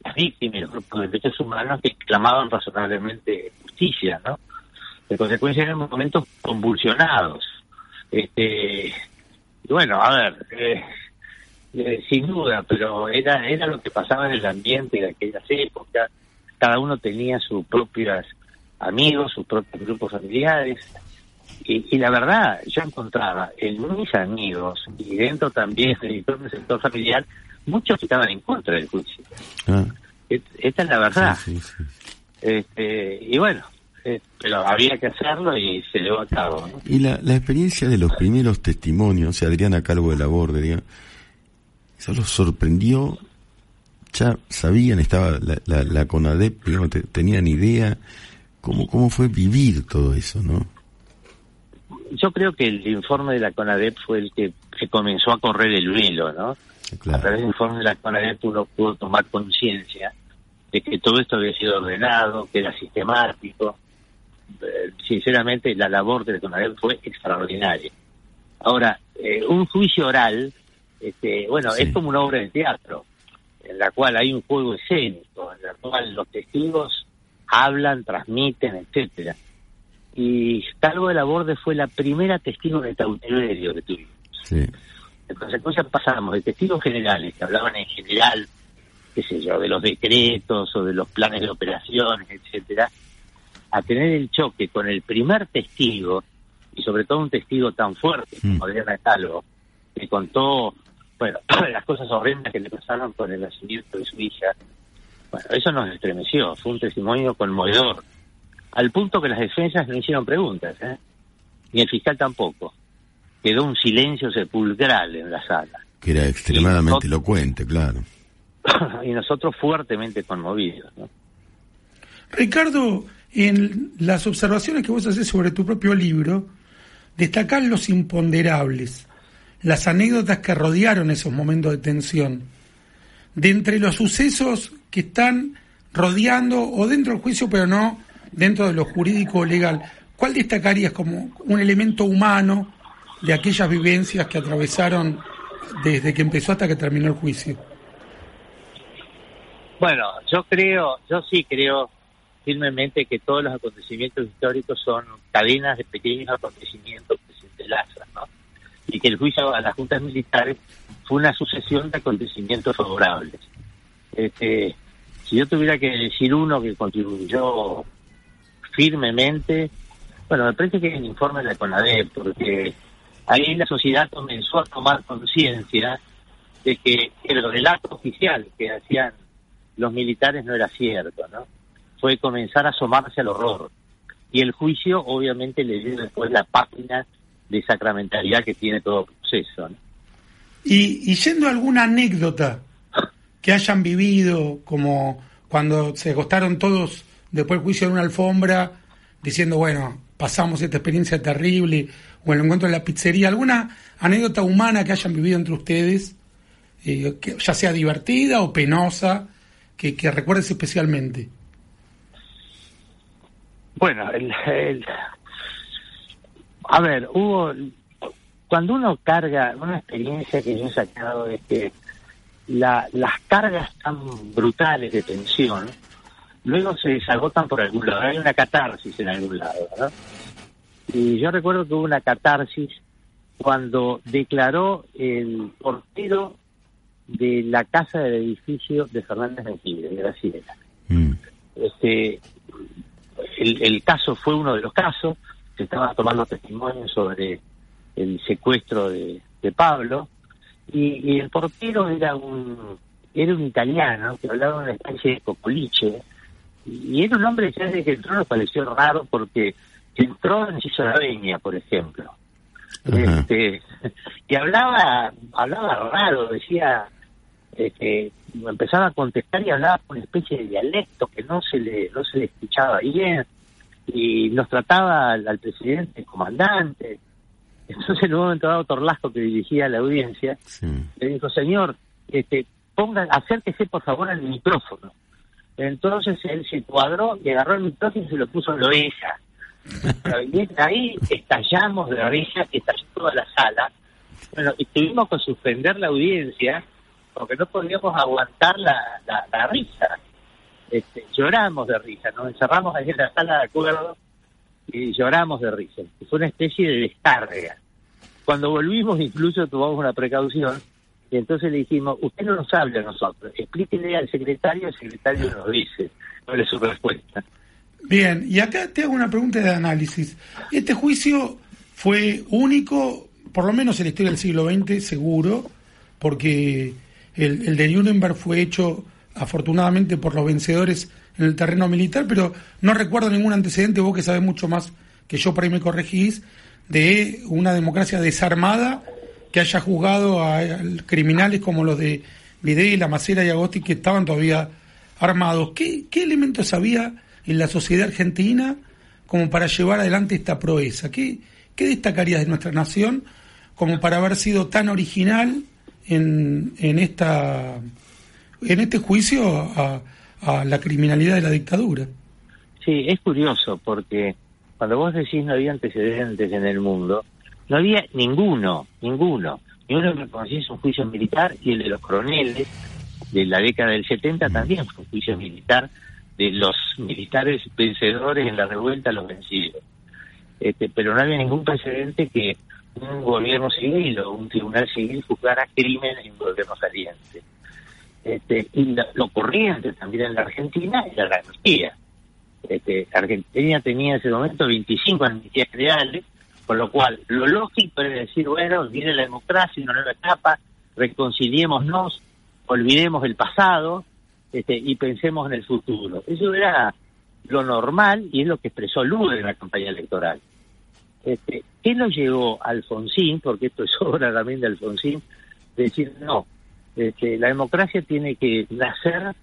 las víctimas, los grupos de derechos humanos que clamaban razonablemente justicia, ¿no? En consecuencia eran momentos convulsionados. Este, y bueno, a ver, eh, eh, sin duda, pero era era lo que pasaba en el ambiente de aquellas épocas. Cada uno tenía sus propios amigos, sus propios grupos familiares. Y, y la verdad, yo encontraba en mis amigos y dentro también del propio sector familiar, muchos que estaban en contra del juicio.
Ah,
Esta es la verdad.
sí, sí, sí.
Este, y bueno, eh, pero había que hacerlo y se llevó a cabo. ¿no?
Y la, la experiencia de los primeros testimonios, o sea, Adriana Calvo de la Borde, digamos, eso los sorprendió, ya sabían, estaba la, la, la CONADEP, digamos, te- tenían idea, cómo, cómo fue vivir todo eso, ¿no?
Yo creo que el informe de la CONADEP fue el que, que comenzó a correr el velo, ¿no? A través del informe de la CONADEP uno pudo tomar conciencia de que todo esto había sido ordenado, que era sistemático. Eh, sinceramente, la labor de la CONADEP fue extraordinaria. Ahora, eh, un juicio oral, este, bueno,
Sí.
es como una obra de teatro, en la cual hay un juego escénico, en la cual los testigos hablan, transmiten, etcétera. Y Calvo de la Borde fue la primera testigo de cautiverio que tuvimos.
sí,
En consecuencia pasamos de testigos generales que hablaban en general, qué sé yo, de los decretos o de los planes de operaciones, etcétera, a tener el choque con el primer testigo, y sobre todo un testigo tan fuerte como Adriana Calvo, que contó, bueno, las cosas horrendas que le pasaron con el nacimiento de su hija, bueno, eso nos estremeció, fue un testimonio conmovedor, al punto que las defensas no hicieron preguntas, ¿eh? ni el fiscal tampoco. Quedó un silencio sepulcral en la sala.
Que era extremadamente elocuente, claro.
y nosotros fuertemente conmovidos. ¿no?
Ricardo, en las observaciones que vos haces sobre tu propio libro, destacás los imponderables, las anécdotas que rodearon esos momentos de tensión. De entre los sucesos que están rodeando o dentro del juicio, pero no dentro de lo jurídico o legal, ¿cuál destacarías como un elemento humano de aquellas vivencias que atravesaron desde que empezó hasta que terminó el juicio?
Bueno, yo creo, yo sí creo firmemente que todos los acontecimientos históricos son cadenas de pequeños acontecimientos que se entrelazan, ¿no? Y que el juicio a las juntas militares fue una sucesión de acontecimientos favorables. Este, si yo tuviera que decir uno que contribuyó firmemente, bueno, me parece que el informe de la CONADEP, porque ahí la sociedad comenzó a tomar conciencia de que el relato oficial que hacían los militares no era cierto, ¿no? Fue comenzar a asomarse al horror. Y el juicio obviamente le dio después la página de sacramentalidad que tiene todo proceso.
Y, y yendo a alguna anécdota que hayan vivido, como cuando se acostaron todos después del juicio en una alfombra, diciendo, bueno, pasamos esta experiencia terrible, o el encuentro en la pizzería, alguna anécdota humana que hayan vivido entre ustedes, eh, que ya sea divertida o penosa, que, que recuerdes especialmente.
Bueno, el, el- a ver, hubo, cuando uno carga, una experiencia que yo he sacado es que la, las cargas tan brutales de tensión, luego se desagotan por algún lado, hay una catarsis en algún lado, ¿no? Y yo recuerdo que hubo una catarsis cuando declaró el portero de la casa del edificio de Fernández de Tigre, de Graciela.
Mm.
Este, el, el caso fue uno de los casos, se estaba tomando testimonios sobre el secuestro de, de Pablo, y, y el portero era un era un italiano que hablaba una especie de cocoliche, y era un hombre que desde que entró nos pareció raro porque entró en Cisoraveña, por ejemplo. Este, y hablaba hablaba raro, decía este, empezaba a contestar y hablaba con una especie de dialecto que no se le no se le escuchaba bien y nos trataba al, al presidente comandante entonces en un momento dado Torlasco que dirigía la audiencia
Sí.
le dijo señor este ponga acérquese por favor al micrófono entonces él se cuadró y agarró el micrófono y se lo puso en la oreja ahí estallamos de risa, estalló toda la sala. Bueno, y tuvimos que suspender la audiencia porque no podíamos aguantar la, la, la risa. Este, lloramos de risa, nos encerramos ahí en la sala de acuerdo y lloramos de risa. Fue una especie de descarga. Cuando volvimos incluso tomamos una precaución y entonces le dijimos, usted no nos habla a nosotros, explíquele al secretario, el secretario nos dice, cuál es su respuesta.
Bien, y acá te hago una pregunta de análisis. Este juicio fue único, por lo menos en la historia del siglo XX, seguro, porque el, el de Nuremberg fue hecho afortunadamente por los vencedores en el terreno militar, pero no recuerdo ningún antecedente, vos que sabés mucho más que yo, por ahí me corregís, de una democracia desarmada que haya juzgado a, criminales como los de Videla, Macera y Agosti que estaban todavía armados. ¿Qué, qué elementos había en la sociedad argentina como para llevar adelante esta proeza? ¿Qué, qué destacarías de nuestra nación como para haber sido tan original en, en, esta, en este juicio a la criminalidad de la dictadura?
Sí, es curioso porque cuando vos decís no había antecedentes en el mundo, no había ninguno, ninguno. Ninguno que conociese un juicio militar y el de los coroneles de la década del 70 también fue un juicio militar de los militares vencedores en la revuelta los vencidos. Este, pero no había ningún precedente que un gobierno civil o un tribunal civil juzgara crimen en un gobierno saliente. Este, y lo, corriente también en la Argentina era la amnistía. Este, Argentina tenía en ese momento 25 amnistías reales, con lo cual lo lógico era decir, bueno, viene la democracia, una nueva etapa, reconciliémonos, olvidemos el pasado este, y pensemos en el futuro. Eso era lo normal y es lo que expresó Lula en la campaña electoral. Este, ¿Qué nos llevó a Alfonsín? Porque esto es obra también de Alfonsín, de decir, no, este, la democracia tiene que nacer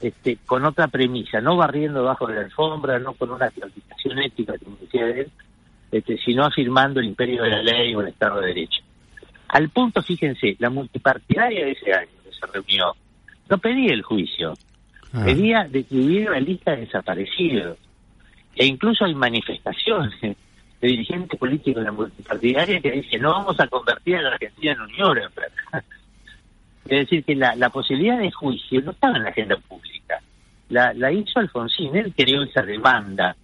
este, con otra premisa, no barriendo bajo la alfombra, no con una clasificación ética, como decía él, este, sino afirmando el imperio de la ley o el Estado de Derecho. Al punto, fíjense, la multipartidaria de ese año que se reunió no pedía el juicio,
Ah.
pedía de que hubiera una lista de desaparecidos. E incluso hay manifestaciones de dirigentes políticos de la multipartidaria que dicen no vamos a convertir a la Argentina en un Nuremberg. Es decir, que la, posibilidad de juicio no estaba en la agenda pública. La, hizo Alfonsín, él creó esa demanda,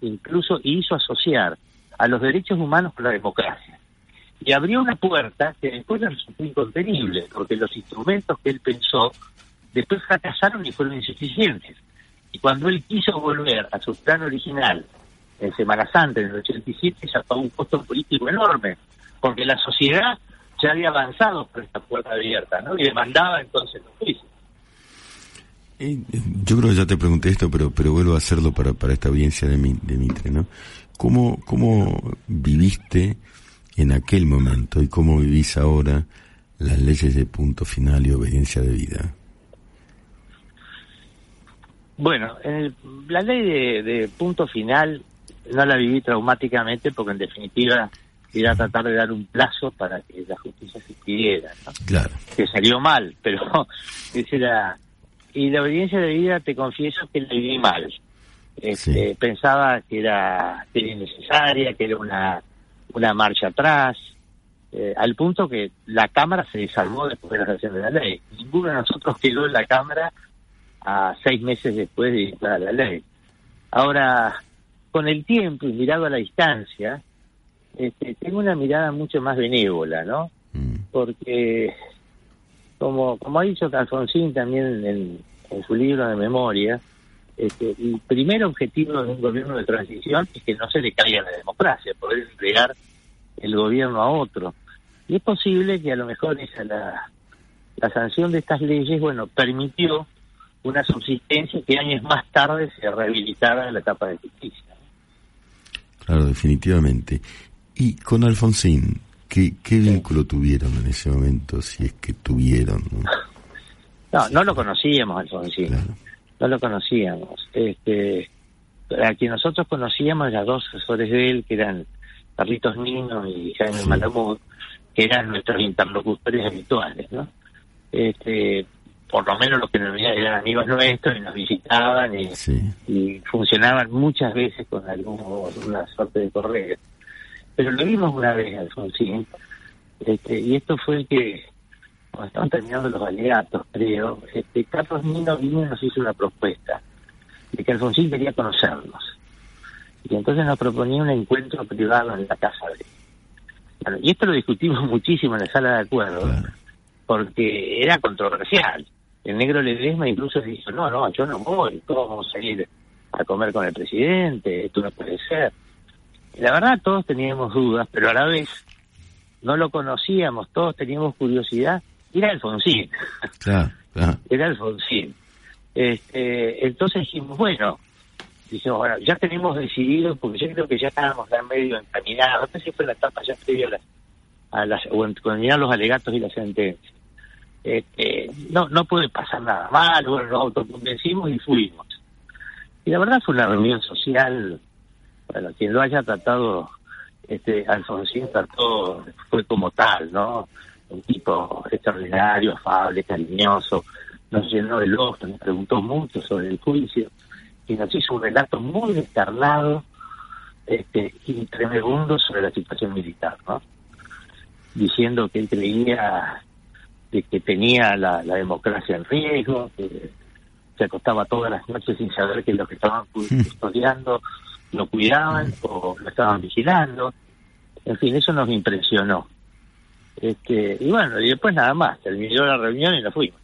incluso hizo asociar a los derechos humanos con la democracia. Y abrió una puerta que después resultó incontenible, porque los instrumentos que él pensó después fracasaron y fueron insuficientes. Y cuando él quiso volver a su plan original en Semana Santa, en el 87, ya pagó un costo político enorme, porque la sociedad ya había avanzado por esta puerta abierta, ¿no? Y demandaba entonces los juicios.
Eh, eh, yo creo que ya te pregunté esto, pero pero vuelvo a hacerlo para, para esta audiencia de, mi, de Mitre, ¿no? ¿Cómo, ¿Cómo viviste en aquel momento y cómo vivís ahora las leyes de punto final y obediencia de vida?
Bueno, en el- la ley de, de punto final no la viví traumáticamente porque en definitiva era tratar de dar un plazo para que la justicia se pidiera, ¿no?
Claro.
que salió mal, pero ese era... Y la obediencia de vida, te confieso que la viví mal. Este,
Sí.
Pensaba que era, que era innecesaria, que era una, una marcha atrás, eh, al punto que la Cámara se desarmó después de la creación de la ley. Ninguno de nosotros quedó en la Cámara a seis meses después de dictar la ley. Ahora, con el tiempo y mirado a la distancia, este, tengo una mirada mucho más benévola, ¿no?
Mm.
porque como como ha dicho Alfonsín también en, en su libro de memoria, este, el primer objetivo de un gobierno de transición es que no se le caiga la democracia, poder entregar el gobierno a otro. Y es posible que a lo mejor esa la, la sanción de estas leyes, bueno, permitió una subsistencia que años más tarde se rehabilitara en la etapa de justicia.
Claro, definitivamente. Y con Alfonsín, ¿qué, qué vínculo tuvieron en ese momento, si es que tuvieron? ¿no?
No, no lo conocíamos, Alfonsín.
Claro.
no lo conocíamos. Este, a quien nosotros conocíamos eran dos asesores de él, que eran Carlitos Nino y Jaime
Sí.
Malamud, que eran nuestros interlocutores habituales, ¿no? Este, por lo menos los que nos eran amigos nuestros y nos visitaban y,
Sí.
y funcionaban muchas veces con algún, una suerte de correo. Pero lo vimos una vez, Alfonsín, este, y esto fue el que, cuando estaban terminando los alegatos, creo, este, Carlos Nino vino y nos hizo una propuesta de que Alfonsín quería conocernos. Y entonces nos proponía un encuentro privado en la casa de él. Bueno, y esto lo discutimos muchísimo en la sala de acuerdo,
Claro.
porque era controversial. El negro Ledesma incluso dijo, no, no, yo no voy, todos vamos a ir a comer con el presidente, esto no puede ser. La verdad todos teníamos dudas, pero a la vez no lo conocíamos, todos teníamos curiosidad. Era Alfonsín,
Claro, claro.
era Alfonsín. Este, entonces dijimos, bueno, dijimos, bueno, ya tenemos decidido, porque yo creo que ya estábamos ya medio encaminados, no sé si fue la etapa ya previa a las, a las o en- culminar los alegatos y la sentencia. Este, no, no puede pasar nada mal, bueno, nos autoconvencimos y fuimos. Y la verdad fue una reunión social, bueno, quien lo haya tratado, este, Alfonsín trató, fue como tal, ¿no? Un tipo extraordinario, afable, cariñoso, nos llenó el ojo, nos preguntó mucho sobre el juicio y nos hizo un relato muy descarnado este, y tremebundo sobre la situación militar, ¿no? Diciendo que él creía de que tenía la, la democracia en riesgo, que se acostaba todas las noches sin saber que los que estaban cu- custodiando lo cuidaban o lo estaban vigilando. En fin, eso nos impresionó. Este, y bueno, y después nada más, terminó la reunión y nos fuimos.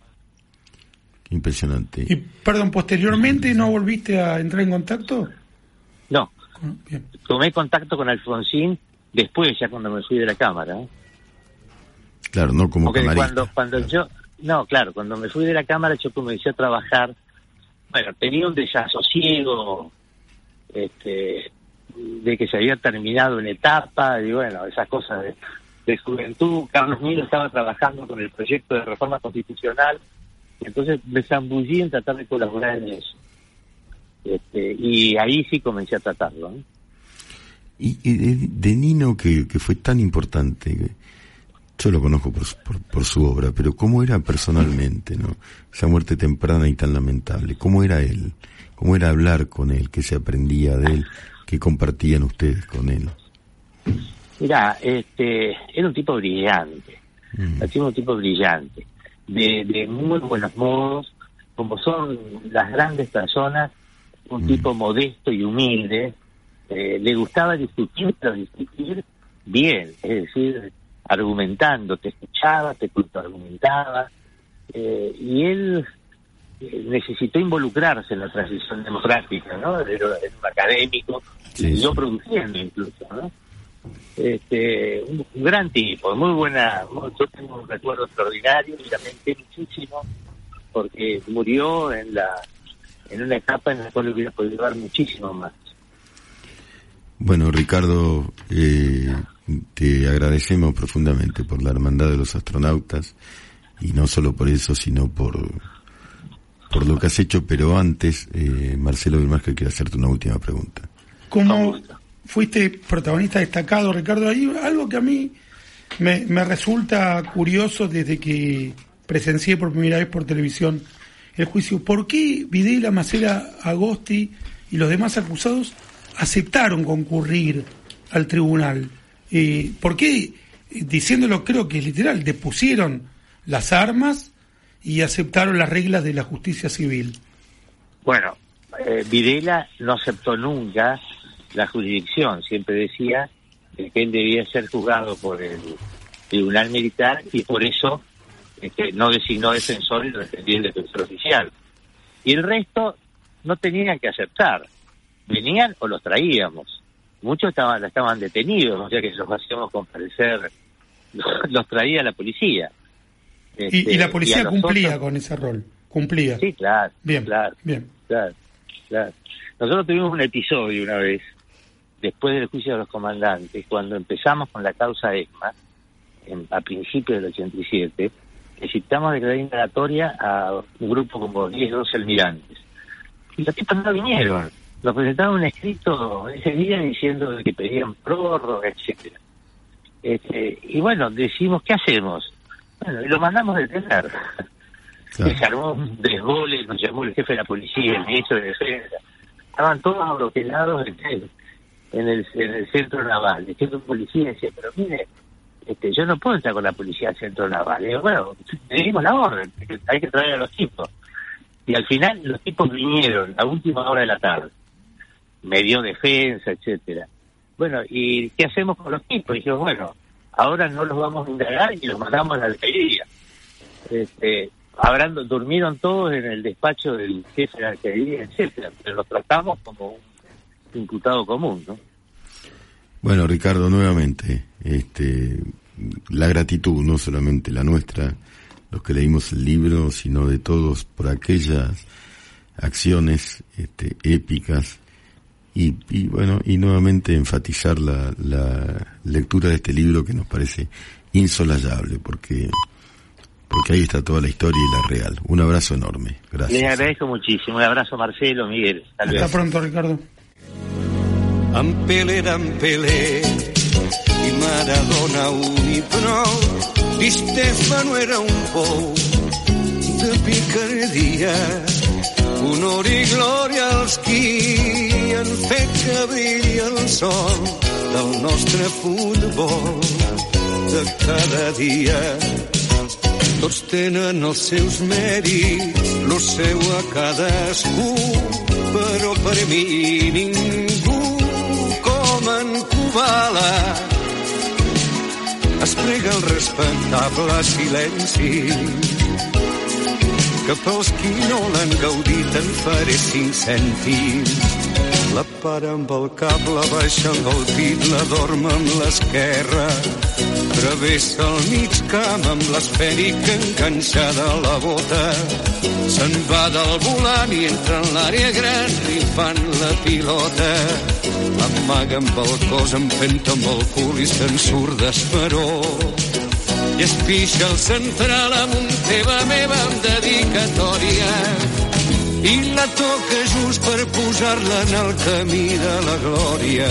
Impresionante.
Y, perdón, posteriormente no volviste a entrar en contacto.
No,
Ah, Bien.
tomé contacto con Alfonsín después, ya cuando me fui de la cámara. ¿eh?
Claro, no como
Porque
camarista.
cuando, cuando yo, no, claro, cuando me fui de la cámara yo comencé a trabajar, bueno, tenía un desasosiego, este, de que se había terminado una etapa, y bueno, esas cosas de, juventud. Carlos Milo estaba trabajando con el proyecto de reforma constitucional, entonces me zambullí en tratar de colaborar en eso. Este, y ahí sí comencé a tratarlo. ¿no?
Y, de, de Nino, que, que fue tan importante, yo lo conozco por, su- por, por su obra, pero ¿cómo era personalmente, no? Esa muerte temprana y tan lamentable. ¿Cómo era él? ¿Cómo era hablar con él? ¿Qué se aprendía de él? ¿Qué compartían ustedes con él?
Mira, este, era un tipo brillante,
Mm.
era un tipo brillante, de, de muy buenos modos, como son las grandes personas, un tipo modesto y humilde, eh, le gustaba discutir, pero discutir bien, es decir, argumentando, te escuchaba, te argumentaba, eh, y él eh, necesitó involucrarse en la transición democrática, ¿no? Era, un académico,
Sí,
y yo
sí.
produciendo incluso, ¿no? Este, un, un gran tipo, muy buena, yo tengo un recuerdo extraordinario y lamenté muchísimo porque murió en la en una etapa en la cual hubiera podido dar muchísimo más.
Bueno, Ricardo, eh, te agradecemos profundamente por la hermandad de los astronautas y no solo por eso, sino por por lo que has hecho, pero antes, eh, Marcelo Vilmásquez quiere hacerte una última pregunta.
Como fuiste protagonista destacado, Ricardo, hay algo que a mí me, me resulta curioso desde que presencié por primera vez por televisión el juicio. ¿Por qué Videla, Macera, Agosti y los demás acusados aceptaron concurrir al tribunal? Eh, ¿Por qué, diciéndolo creo que es literal, depusieron las armas y aceptaron las reglas de la justicia civil?
Bueno, eh, Videla no aceptó nunca la jurisdicción, siempre decía que él debía ser juzgado por el tribunal militar y por eso este, no designó defensor y lo defendía el defensor oficial. Y el resto no tenían que aceptar, venían o los traíamos. Muchos estaban, estaban detenidos, o sea que los hacíamos comparecer, los traía la policía.
Y,
Este,
y la policía cumplía
otros-
con ese rol, cumplía.
Sí, claro.
Bien,
claro.
bien.
Claro, claro. Nosotros tuvimos un episodio una vez, después del juicio de los comandantes, cuando empezamos con la causa ESMA, en- a principios del 87, necesitamos declarar indagatoria a un grupo como 10, 12 almirantes. Y los tipos no vinieron. Nos presentaron un escrito ese día diciendo que pedían prórroga, etcétera. Este, y bueno, decimos, ¿qué hacemos? Bueno, y lo mandamos detener.
Claro.
Y se armó un desgole, nos llamó el jefe de la policía, el ministro de defensa. Estaban todos abroquelados en el, en el, en el centro naval. El jefe de policía decía, pero mire, este, yo no puedo entrar con la policía al centro naval. Y digo, bueno, le dimos la orden, hay que traer a los tipos. Y al final los tipos vinieron a última hora de la tarde. Me dio defensa, etcétera. Bueno, ¿y qué hacemos con los tipos? Dijimos, bueno, ahora no los vamos a indagar y los mandamos a la alcaldía. Este, habrán, durmieron todos en el despacho del jefe de la alcaldía, etcétera, pero los tratamos como un imputado común, ¿no?
Bueno, Ricardo, nuevamente, este, la gratitud, no solamente la nuestra, los que leímos el libro, sino de todos por aquellas acciones este, épicas y, y bueno, y nuevamente enfatizar la, la lectura de este libro que nos parece insolayable, porque, porque ahí está toda la historia y la real. Un abrazo enorme.
Les
Gracias.
agradezco muchísimo. Un abrazo, Marcelo, Miguel. Hasta
pronto, Ricardo.
D'en Pelé i Maradona un prou. Di Stefano era un pou de picardia. Honor i glòria als qui han fet que brilli el sol del nostre futbol de cada dia. Tots tenen els seus mèrits, lo seu a cadascú, però per mi ningú com en Kubala. Es prega el respectable silenci que pels qui no l'han gaudit en faré cinc cèntims. La para amb el cap, la baixa amb el pit, la dorm amb l'esquerra. Travessa el mig camp amb l'esfèric enganxada a la bota. Se'n va del volant i entra en l'àrea gran rifant la pilota. Amaga amb el cos, empenta amb el cul i se'n surt d'esperó. Es pixa el central amb un teva meva amb dedicatòria i la toca just per posar-la en el camí de la glòria.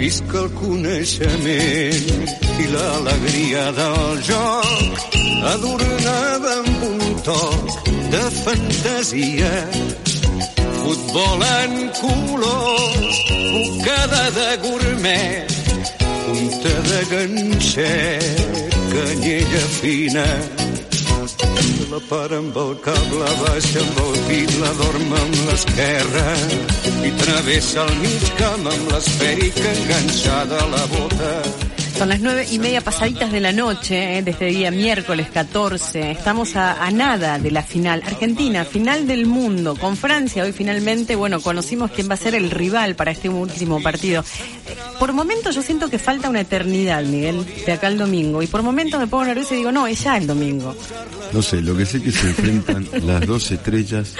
Visca el coneixement i l'alegria del joc, adornada amb un toc de fantasia. Futbol en colors, bocada de gourmet, punta de ganxet, canyella fina, la para amb el cap, la baixa amb el pit, la dorm amb l'esquerra i travessa el mig camp amb l'esfèrica enganxada a la bota.
Son las nueve y media pasaditas de la noche eh, de este día miércoles 14. Estamos a, a nada de la final. Argentina, final del mundo. Con Francia hoy finalmente, bueno, conocimos quién va a ser el rival para este último partido. Por momentos yo siento que falta una eternidad, Miguel, de acá al domingo. Y por momentos me pongo nerviosa y digo, no, es ya el domingo.
No sé, lo que sé que se enfrentan las dos estrellas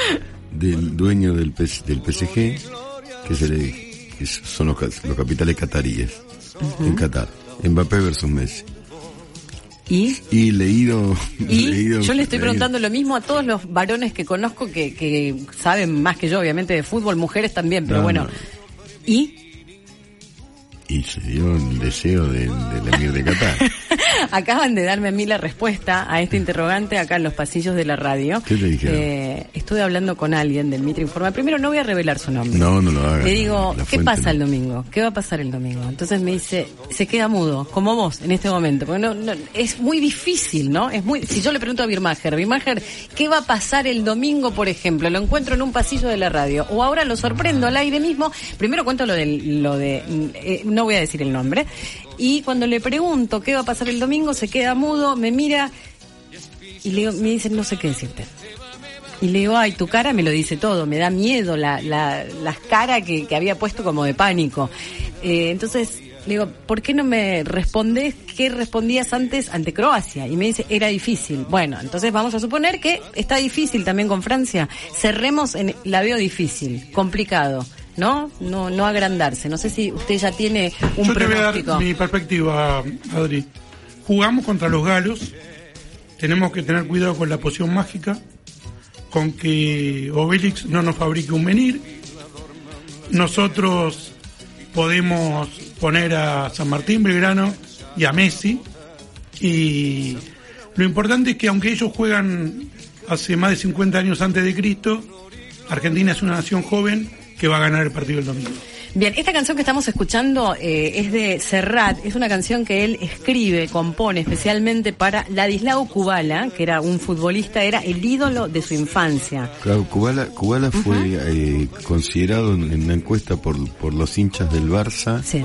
del dueño del, PS del PSG, que, se le, que son los, los capitales cataríes, en Qatar. Mbappé versus Messi.
Y
Y leído...
Y
leído-
yo le estoy
leído-
preguntando lo mismo a todos los varones que conozco que, que saben más que yo, obviamente, de fútbol, mujeres también, pero
No,
bueno.
no.
Y
Y se dio el deseo de- emir de Qatar.
acaban de darme a mí la respuesta a este interrogante acá en los pasillos de la radio.
¿Qué te dijeron?
Eh, estuve hablando con alguien del Mitre Informa. Primero no voy a revelar su nombre.
No, no lo hagas.
Le digo, ¿qué
fuente
pasa
no.
el domingo? ¿Qué va a pasar el domingo? Entonces me dice, se queda mudo, como vos en este momento. Porque no, no- es muy difícil, ¿no? Es muy, si yo le pregunto a Birmacher, Birmacher, ¿qué va a pasar el domingo, por ejemplo? Lo encuentro en un pasillo de la radio. O ahora lo sorprendo al aire mismo. Primero cuento lo, del, lo de, eh, no voy a decir el nombre. Y cuando le pregunto qué va a pasar el domingo, se queda mudo, me mira y le me dice, no sé qué decirte. Y le digo, ay, tu cara me lo dice todo, me da miedo la, la, las caras que, que había puesto como de pánico. Eh, entonces, le digo, ¿por qué no me respondes qué respondías antes ante Croacia? Y me dice, era difícil. Bueno, entonces vamos a suponer que está difícil también con Francia. Cerremos en, la veo difícil, complicado. ¿No? No, no agrandarse. No sé si usted ya tiene un
Yo te voy a dar mi perspectiva, Adri. Jugamos contra los galos. Tenemos que tener cuidado con la poción mágica, con que Obelix no nos fabrique un menir. Nosotros podemos poner a San Martín Belgrano y a Messi. Y lo importante es que aunque ellos juegan hace más de 50 años antes de Cristo, Argentina es una nación joven que va a ganar el partido el domingo.
Bien, esta canción que estamos escuchando eh, es de Serrat, es una canción que él escribe, compone especialmente para Ladislao Kubala, que era un futbolista, era el ídolo de su infancia.
Claro, Kubala, Kubala fue eh, considerado en una encuesta por, por los hinchas del Barça
Sí.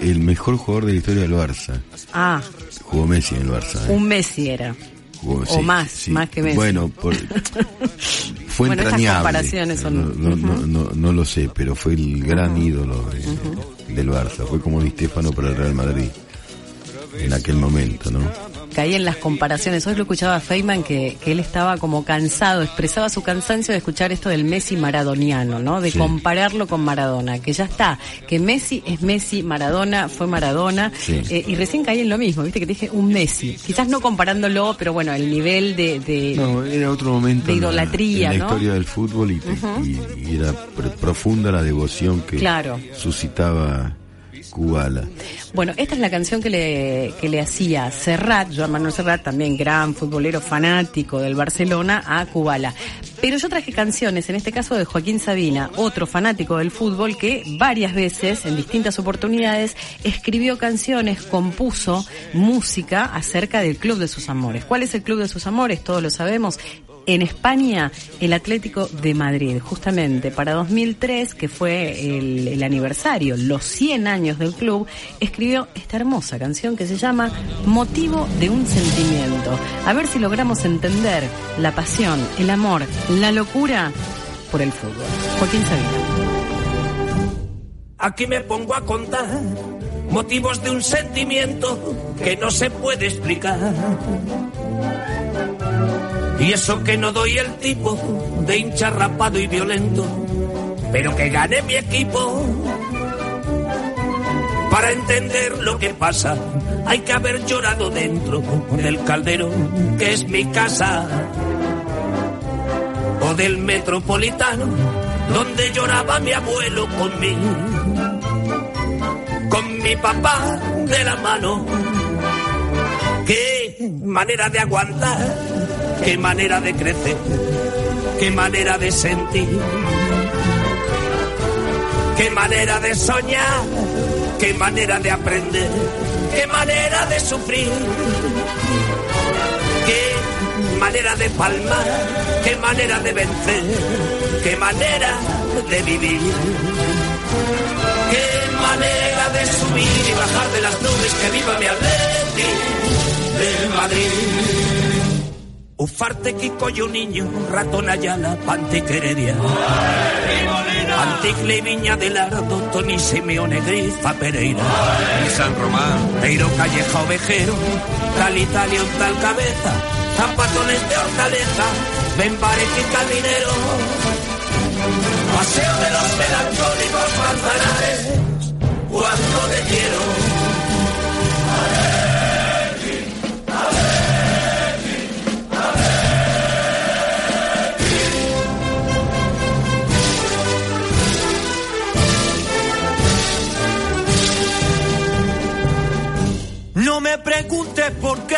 el mejor jugador de la historia del Barça.
Ah,
Jugó Messi en el Barça. ¿eh?
un Messi era. O más, más que Messi.
Bueno, por- fue
Bueno,
entrañable.
comparaciones son-
No, no, no, no, no lo sé, pero fue el gran ídolo de- del Barça. Fue como Di Stefano para el Real Madrid en aquel momento, ¿no?
Caí en las comparaciones. Hoy lo escuchaba a Feynman que, que él estaba como cansado, expresaba su cansancio de escuchar esto del Messi maradoniano, ¿no? De
Sí.
compararlo con Maradona, que ya está, que Messi es Messi, Maradona fue Maradona,
Sí.
Eh, y recién caí en lo mismo, viste que te dije un Messi, quizás no comparándolo, pero bueno, el nivel de... de-
No, era otro momento
de
en la-
idolatría,
en la,
¿no?
historia del fútbol y, y- y era pr- profunda la devoción que
Claro.
suscitaba Kubala.
Bueno, esta es la canción que le, que le hacía Serrat, Joan Manuel Serrat, también gran futbolero fanático del Barcelona, a Kubala. Pero yo traje canciones, en este caso de Joaquín Sabina, otro fanático del fútbol que varias veces, en distintas oportunidades, escribió canciones, compuso música acerca del Club de sus Amores. ¿Cuál es el Club de sus Amores? Todos lo sabemos. En España el Atlético de Madrid, justamente para 2003, que fue el, aniversario, los 100 años del club, escribió esta hermosa canción que se llama Motivo de un sentimiento. A ver si logramos entender la pasión, el amor, la locura por el fútbol. Joaquín Sabina.
Aquí me pongo a contar motivos de un sentimiento que no se puede explicar. Y eso que no doy el tipo de hincha rapado y violento, pero que gane mi equipo. Para entender lo que pasa, hay que haber llorado dentro del caldero que es mi casa. O del metropolitano, donde lloraba mi abuelo conmigo con mi papá de la mano. Qué manera de aguantar, qué manera de crecer, qué manera de sentir, qué manera de soñar, qué manera de aprender, qué manera de sufrir, qué manera de palmar, qué manera de vencer, qué manera de vivir. Qué manera de subir y bajar de las nubes que viva mi Atleti del Madrid. Ufarte Kiko y un niño, ratón Ayala, Pantiqueredia. Anticle y Viña del Ardo, Tony Simeone, Grifa Pereira.
Y San Román.
Peiro Calleja Ovejero, tal Italia tal cabeza, zapatones de hortaleza, Benbarek y Caminero. Paseo de los melancólicos manzanares, cuando te quiero. No me preguntes por qué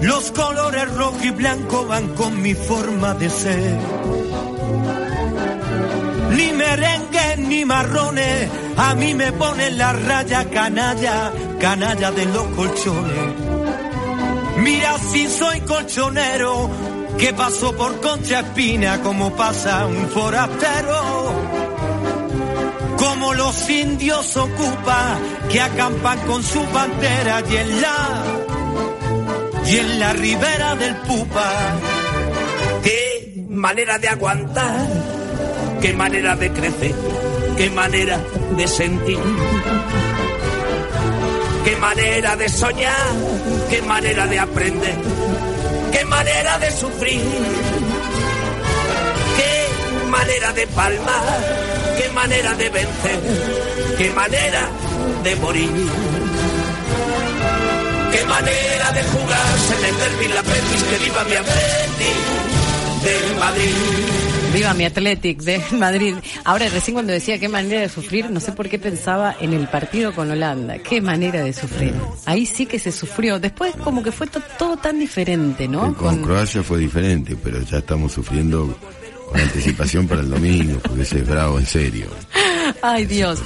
los colores rojo y blanco van con mi forma de ser ni merengue ni marrones, a mí me ponen la raya canalla, canalla de los colchones. Mira si soy colchonero, que paso por Concha Espina como pasa un forastero. Como los indios ocupa, que acampan con su bandera y en la, y en la ribera del Pupa. Qué manera de aguantar qué manera de crecer, qué manera de sentir, qué manera de soñar, qué manera de aprender, qué manera de sufrir, qué manera de palmar, qué manera de vencer, qué manera de morir. Qué manera de jugarse en el derbi la Betis, que viva mi Atleti del Madrid.
Viva mi Athletic de Madrid. Ahora, recién cuando decía qué manera de sufrir, no sé por qué pensaba en el partido con Holanda. Qué manera de sufrir. Ahí sí que se sufrió. Después como que fue to- todo tan diferente, ¿no?
Con Croacia fue diferente, pero ya estamos sufriendo con anticipación para el domingo, porque ese es bravo en serio.
Ay Dios,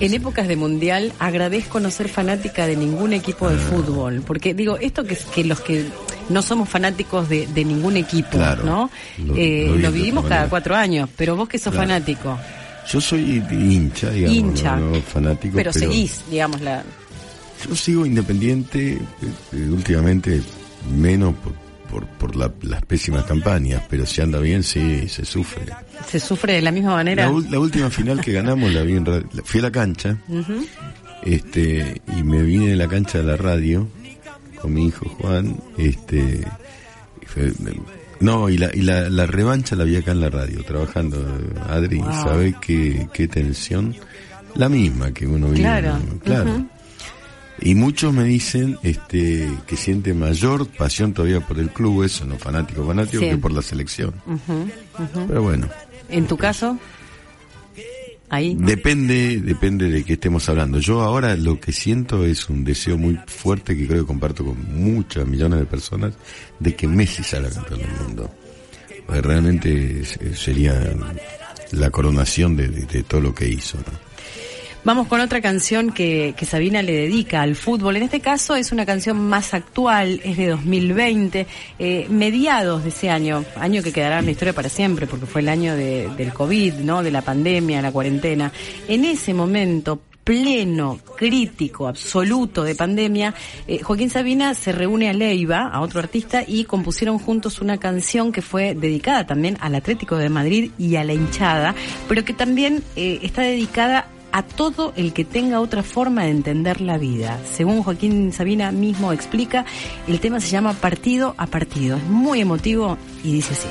en épocas de mundial agradezco no ser fanática de ningún equipo
Ah.
de fútbol, porque digo, esto que, que los que no somos fanáticos de, de ningún equipo,
Claro.
¿no?
Lo-
Eh,
lo
lo, vivimos cada cuatro años, pero vos que sos
Claro.
fanático,
Yo soy hincha, digamos,
hincha,
no, no fanático,
pero,
pero,
seguís, digamos, la...
yo sigo independiente, eh, eh, últimamente menos por, por, por la- las pésimas campañas, pero si anda bien, sí, se sufre.
se sufre de la misma manera.
La, la última final que ganamos la vi en ra- la- fui a la cancha este y me vine de la cancha de la radio con mi hijo Juan este fue- no y la y la, la revancha la vi acá en la radio trabajando Adri
Wow.
sabe qué, qué tensión la misma que uno vive
Claro,
claro
ujú.
Y muchos me dicen este que siente mayor pasión todavía por el club eso no fanático fanático
Sí.
que por la selección
ujú.
pero bueno
En tu caso, ahí.
Depende, depende de qué estemos hablando. Yo ahora lo que siento es un deseo muy fuerte que creo que comparto con muchas millones de personas de que Messi salga campeón del mundo. Porque realmente es- sería la coronación de, de- de todo lo que hizo. ¿no?
Vamos con otra canción que, que Sabina le dedica al fútbol. En este caso es una canción más actual, es de 2020, eh, mediados de ese año, año que quedará en la historia para siempre, porque fue el año de- del COVID, ¿no? De la pandemia, la cuarentena. En ese momento, pleno, crítico, absoluto de pandemia, eh, Joaquín Sabina se reúne a Leiva, a otro artista, y compusieron juntos una canción que fue dedicada también al Atlético de Madrid y a la hinchada, pero que también eh, está dedicada a todo el que tenga otra forma de entender la vida. Según Joaquín Sabina mismo explica, el tema se llama Partido a Partido. Es muy emotivo y dice así.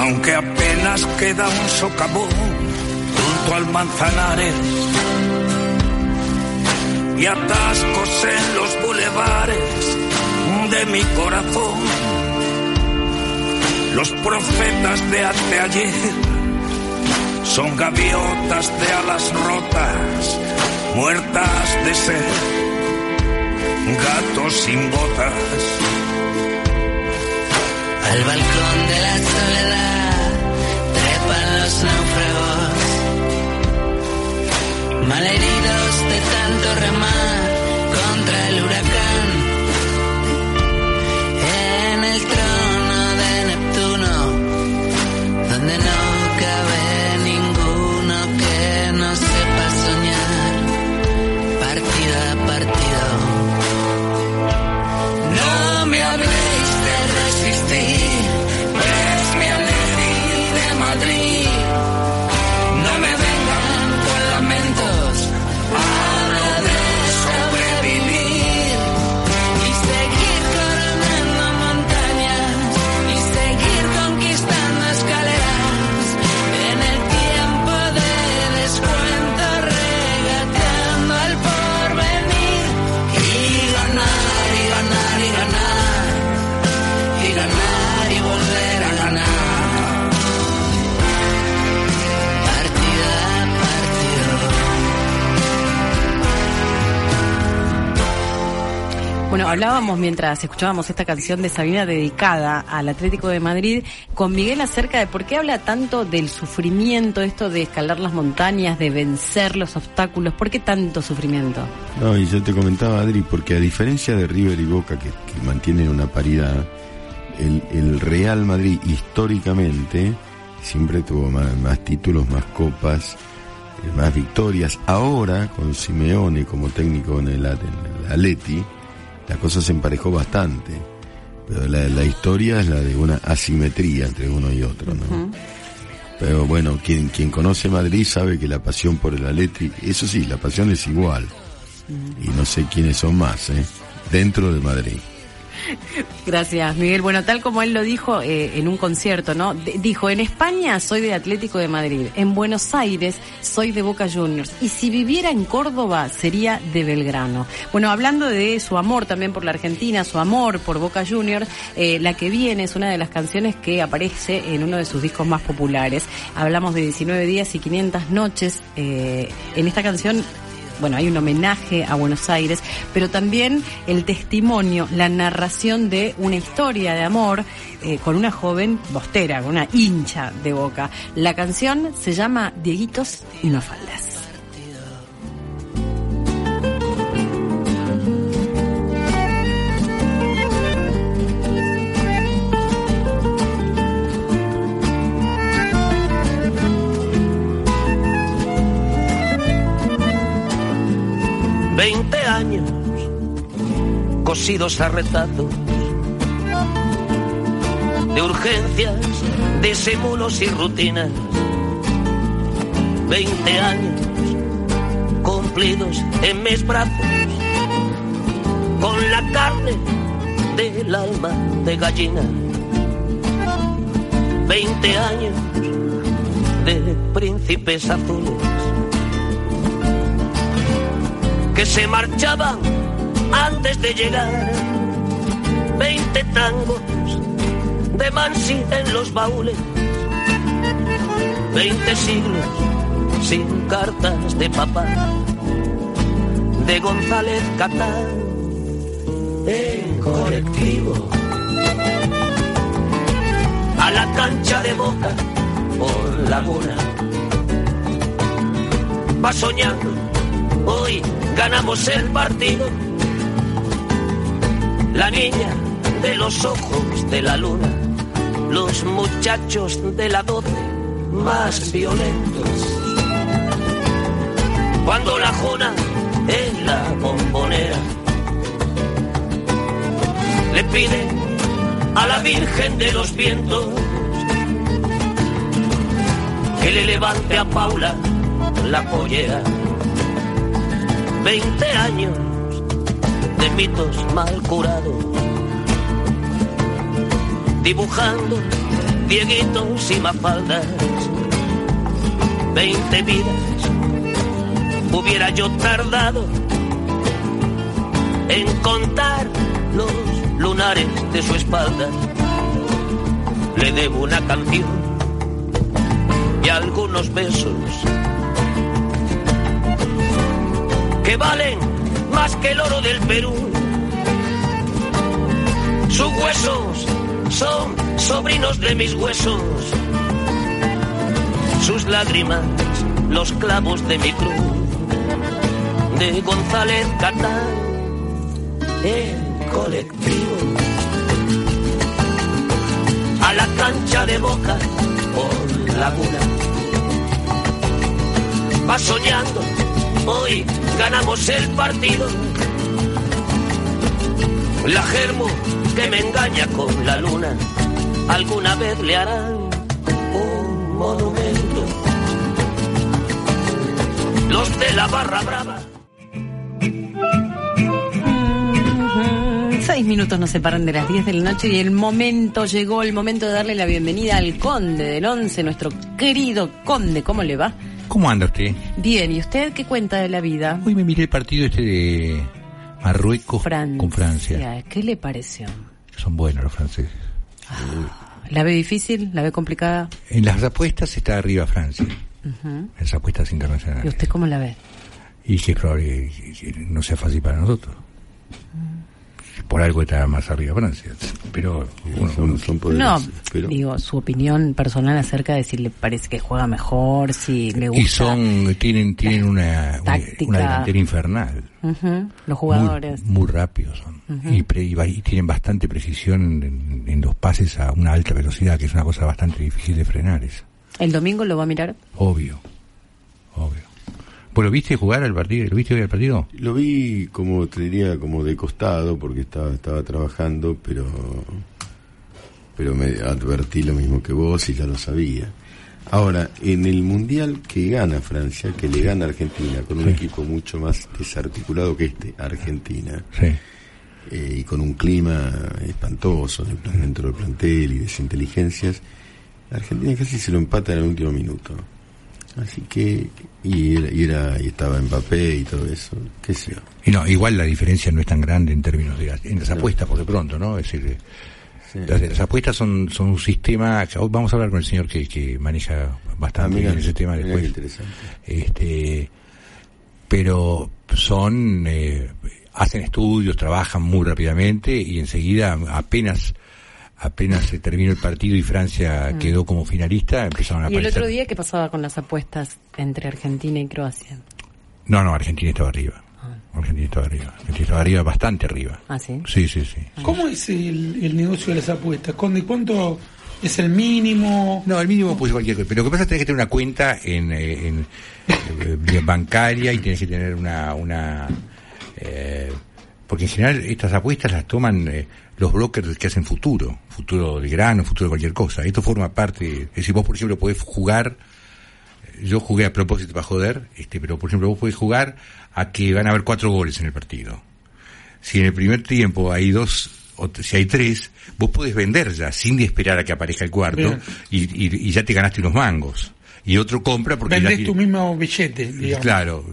aunque apenas queda un socavón junto al Manzanares y atascos en los bulevares de mi corazón. Los profetas de anteayer son gaviotas de alas rotas, muertas de sed, gatos sin botas.
Al balcón de la soledad trepan los náufragos, malheridos de tanto remar contra el huracán.
Hablábamos mientras escuchábamos esta canción de Sabina dedicada al Atlético de Madrid con Miguel acerca de por qué habla tanto del sufrimiento, esto de escalar las montañas, de vencer los obstáculos, ¿por qué tanto sufrimiento?
No, y yo te comentaba, Adri, porque a diferencia de River y Boca, que, mantienen una paridad, el, el Real Madrid históricamente siempre tuvo más, más títulos, más copas, eh, más victorias. Ahora, con Simeone como técnico en el, en el Atleti, la cosa se emparejó bastante. Pero la, la historia es la de una asimetría entre uno y otro, ¿no? Pero bueno, quien, quien conoce Madrid sabe que la pasión por el Atleti, eso sí, la pasión es igual. Y no sé quiénes son más, ¿eh? Dentro de Madrid.
Gracias, Miguel. Bueno, tal como él lo dijo eh, en un concierto, ¿no? Dijo, en España soy de Atlético de Madrid, en Buenos Aires soy de Boca Juniors, y si viviera en Córdoba sería de Belgrano. Bueno, hablando de su amor también por la Argentina, su amor por Boca Juniors, eh, la que viene es una de las canciones que aparece en uno de sus discos más populares. Hablamos de 19 días y 500 noches. eh, en esta canción bueno, hay un homenaje a Buenos Aires, pero también el testimonio, la narración de una historia de amor eh, con una joven bostera, con una hincha de boca. La canción se llama Dieguitos y no faldas.
Veinte años cosidos a retazos de urgencias, disimulos y rutinas. Veinte años cumplidos en mis brazos con la carne del alma de gallina. Veinte años de príncipes azules que se marchaban antes de llegar. Veinte tangos de Mansi en los baúles. Veinte siglos sin cartas de papá. De González Catán en colectivo. A la cancha de boca por Laguna. va soñando, hoy ganamos el partido. La niña de los ojos de la luna, los muchachos de la doce más violentos. Cuando la jona en la bombonera le pide a la Virgen de los Vientos que le levante a Paula la pollera. Veinte años de mitos mal curados, dibujando dieguitos y mafaldas. Veinte vidas hubiera yo tardado en contar los lunares de su espalda. Le debo una canción y algunos besos que valen más que el oro del Perú. Sus huesos son sobrinos de mis huesos, sus lágrimas los clavos de mi cruz, de González Catán, el colectivo, a la cancha de boca por laguna. Va soñando, hoy ganamos el partido. La germo que me engaña con la luna, alguna vez le harán un monumento. Los de la barra brava.
Seis minutos nos separan de las 10 de la noche y el momento, llegó el momento de darle la bienvenida al conde del 11, nuestro querido conde. ¿Cómo le va?
¿Cómo anda usted?
Bien, ¿y usted qué cuenta de la vida?
Hoy me miré el partido este de Marruecos con Francia.
¿Qué le pareció?
Son buenos los franceses.
¿La ve difícil? ¿La ve complicada?
En las apuestas está arriba Francia,
Ujú.
en las apuestas
¿Y
internacionales.
usted cómo la ve?
Y que es probable que no sea fácil para nosotros. Por algo está más arriba Francia. Pero uno- uno-
No, digo, su opinión personal acerca de si le parece que juega mejor, si le gusta.
y son tienen tienen una, una,
táctica.
una delantera infernal.
Los jugadores.
Muy, muy rápidos son. Y, pre- y y tienen bastante precisión en, en los pases a una alta velocidad, que es una cosa bastante difícil de frenar. Es
¿El domingo lo va a mirar?
obvio. Obvio. ¿Vos lo viste jugar al partido? ¿Lo viste hoy al partido?
Lo vi como, te diría, como de costado, porque estaba, estaba trabajando, pero, pero me advertí lo mismo que vos y ya lo sabía. Ahora, en el Mundial que gana Francia, que le gana a Argentina, con un
Sí.
equipo mucho más desarticulado que este, Argentina,
Sí.
eh, y con un clima espantoso dentro del plantel y desinteligencias, Argentina casi se lo empata en el último minuto. Así que, y, era, y, era- y estaba Mbappé y todo eso, qué sé yo.
Y no, igual la diferencia no es tan grande en términos de las, en las apuestas, por de pronto, ¿no? Es decir, las, las apuestas son, son un sistema, vamos a hablar con el señor que, que maneja bastante
Ah,
bien ese tema después.
interesante.
Este, pero son, eh, hacen estudios, trabajan muy rápidamente y enseguida apenas apenas se terminó el partido y Francia
Mm.
quedó como finalista, empezaron a
¿Y el
aparecer.
otro día qué pasaba con las apuestas entre Argentina y Croacia?
No, no, Argentina estaba arriba. Argentina estaba arriba. Argentina estaba arriba, bastante arriba.
¿Ah, sí?
Sí, sí, sí.
¿Cómo es el, el negocio de las apuestas? Conde, ¿cuánto es el mínimo?
No, el mínimo pues cualquier cosa. Pero lo que pasa es que tenés que tener una cuenta en, en, eh, bancaria y tenés que tener una... una eh, porque en general estas apuestas las toman eh, los brokers que hacen futuro. Futuro de grano, futuro de cualquier cosa. Esto forma parte... Es decir, vos por ejemplo podés jugar... Yo jugué a propósito para joder, este, pero por ejemplo vos podés jugar a que van a haber cuatro goles en el partido. Si en el primer tiempo hay dos, o si hay tres, vos podés vender ya, sin esperar a que aparezca el cuarto, y- y ya te ganaste unos mangos. Y otro compra porque ya
Vendés
tiene-
tu mismo billete, digamos.
Claro,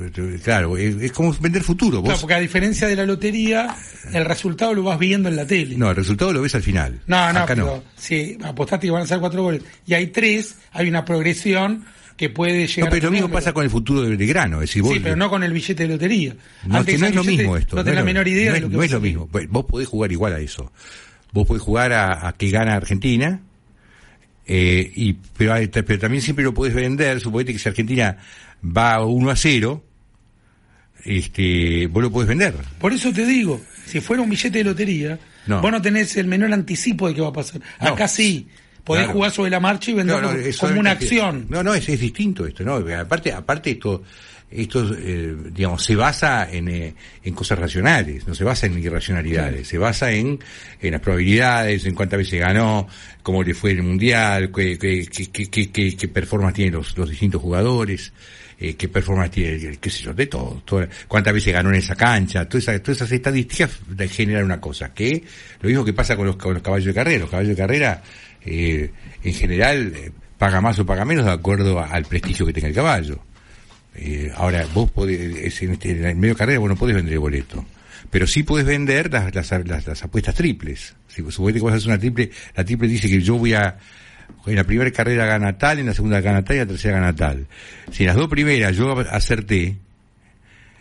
claro, es, es como vender futuro.
Claro,
Vos,
porque a diferencia de la lotería, el resultado lo vas viendo en la tele.
no, el resultado lo ves al final.
No, no,
Acá
pero
no.
si apostaste que van a ser cuatro goles y hay tres, hay una progresión que puede
No,
llegar
pero lo
a
mismo pasa con el futuro de, grano. Es decir, vos,
Sí, pero no con el billete de lotería.
No,
Antes
que no es lo mismo esto.
No tenés la
lo-
menor idea
no
de
es,
lo que
no es lo mismo. Vos podés jugar igual a eso. Vos podés jugar a, a que gana Argentina, eh, y, pero, hay- pero también siempre lo podés vender. Suponete que si Argentina va 1 a 0, este, vos lo podés vender.
Por eso te digo, si fuera un billete de lotería,
No.
vos no tenés el menor anticipo de qué va a pasar.
No.
Acá sí, podés
Claro.
jugar sobre la marcha y venderlo
No,
como una acción.
No, no, es, es distinto esto, ¿no? Aparte, aparte esto, esto eh, digamos, se basa en, eh, en cosas racionales, no se basa en irracionalidades, se basa en, en las probabilidades, en cuántas veces ganó, cómo le fue el mundial, qué, qué, qué, qué, qué- performance tienen los, los distintos jugadores, eh, qué performance tiene, qué sé yo, de todo, toda- cuántas veces ganó en esa cancha, todas esas, todas esas estadísticas generan una cosa, que lo mismo que pasa con los, con los caballos de carrera, los caballos de carrera, eh, en general, eh, paga más o paga menos de acuerdo a- al prestigio que tenga el caballo. Eh, ahora, vos podés, en, este, en el medio de carrera vos no podés vender el boleto. Pero sí podés vender las, las, las, las apuestas triples. Si suponete que vas a hacer una triple, la triple dice que yo voy a, en la primera carrera gana tal, en la segunda gana tal y en la tercera gana tal. Si en las dos primeras yo acerté,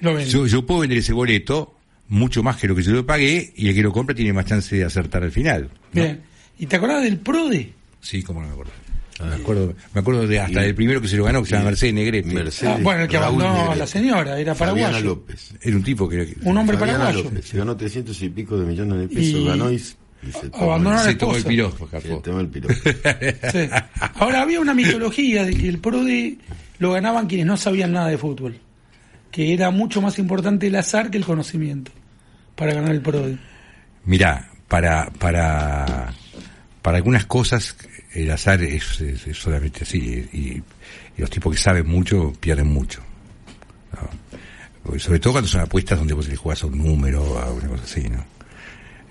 yo, yo puedo vender ese boleto mucho más que lo que yo lo pagué y el que lo compra tiene más chance de acertar al final.
Bien. ¿Y te acordás del PRODE?
Sí, cómo no me acuerdo. Me acuerdo, me acuerdo de hasta el primero que se lo ganó, que se llama Mercedes Negrete.
Ah, bueno, el que abandonó a la señora, era
Fabiana
paraguayo.
López.
Era un tipo que...
Un hombre
Fabiana
paraguayo.
López. Se ganó 300 y pico de millones de pesos.
Y-
Ganó y, y se
Abandonó a la
se tomó el
esposa.
piropo,
Se tomó el piropo.
Sí. Ahora había una mitología de que el PRODE lo ganaban quienes no sabían nada de fútbol. Que era mucho más importante el azar que el conocimiento para ganar el PRODE.
Mirá, para, para, para algunas cosas el azar es, es- es solamente así y, y los tipos que saben mucho pierden mucho. Sobre todo cuando son apuestas donde vos le jugás a un número o a una cosa así, ¿no?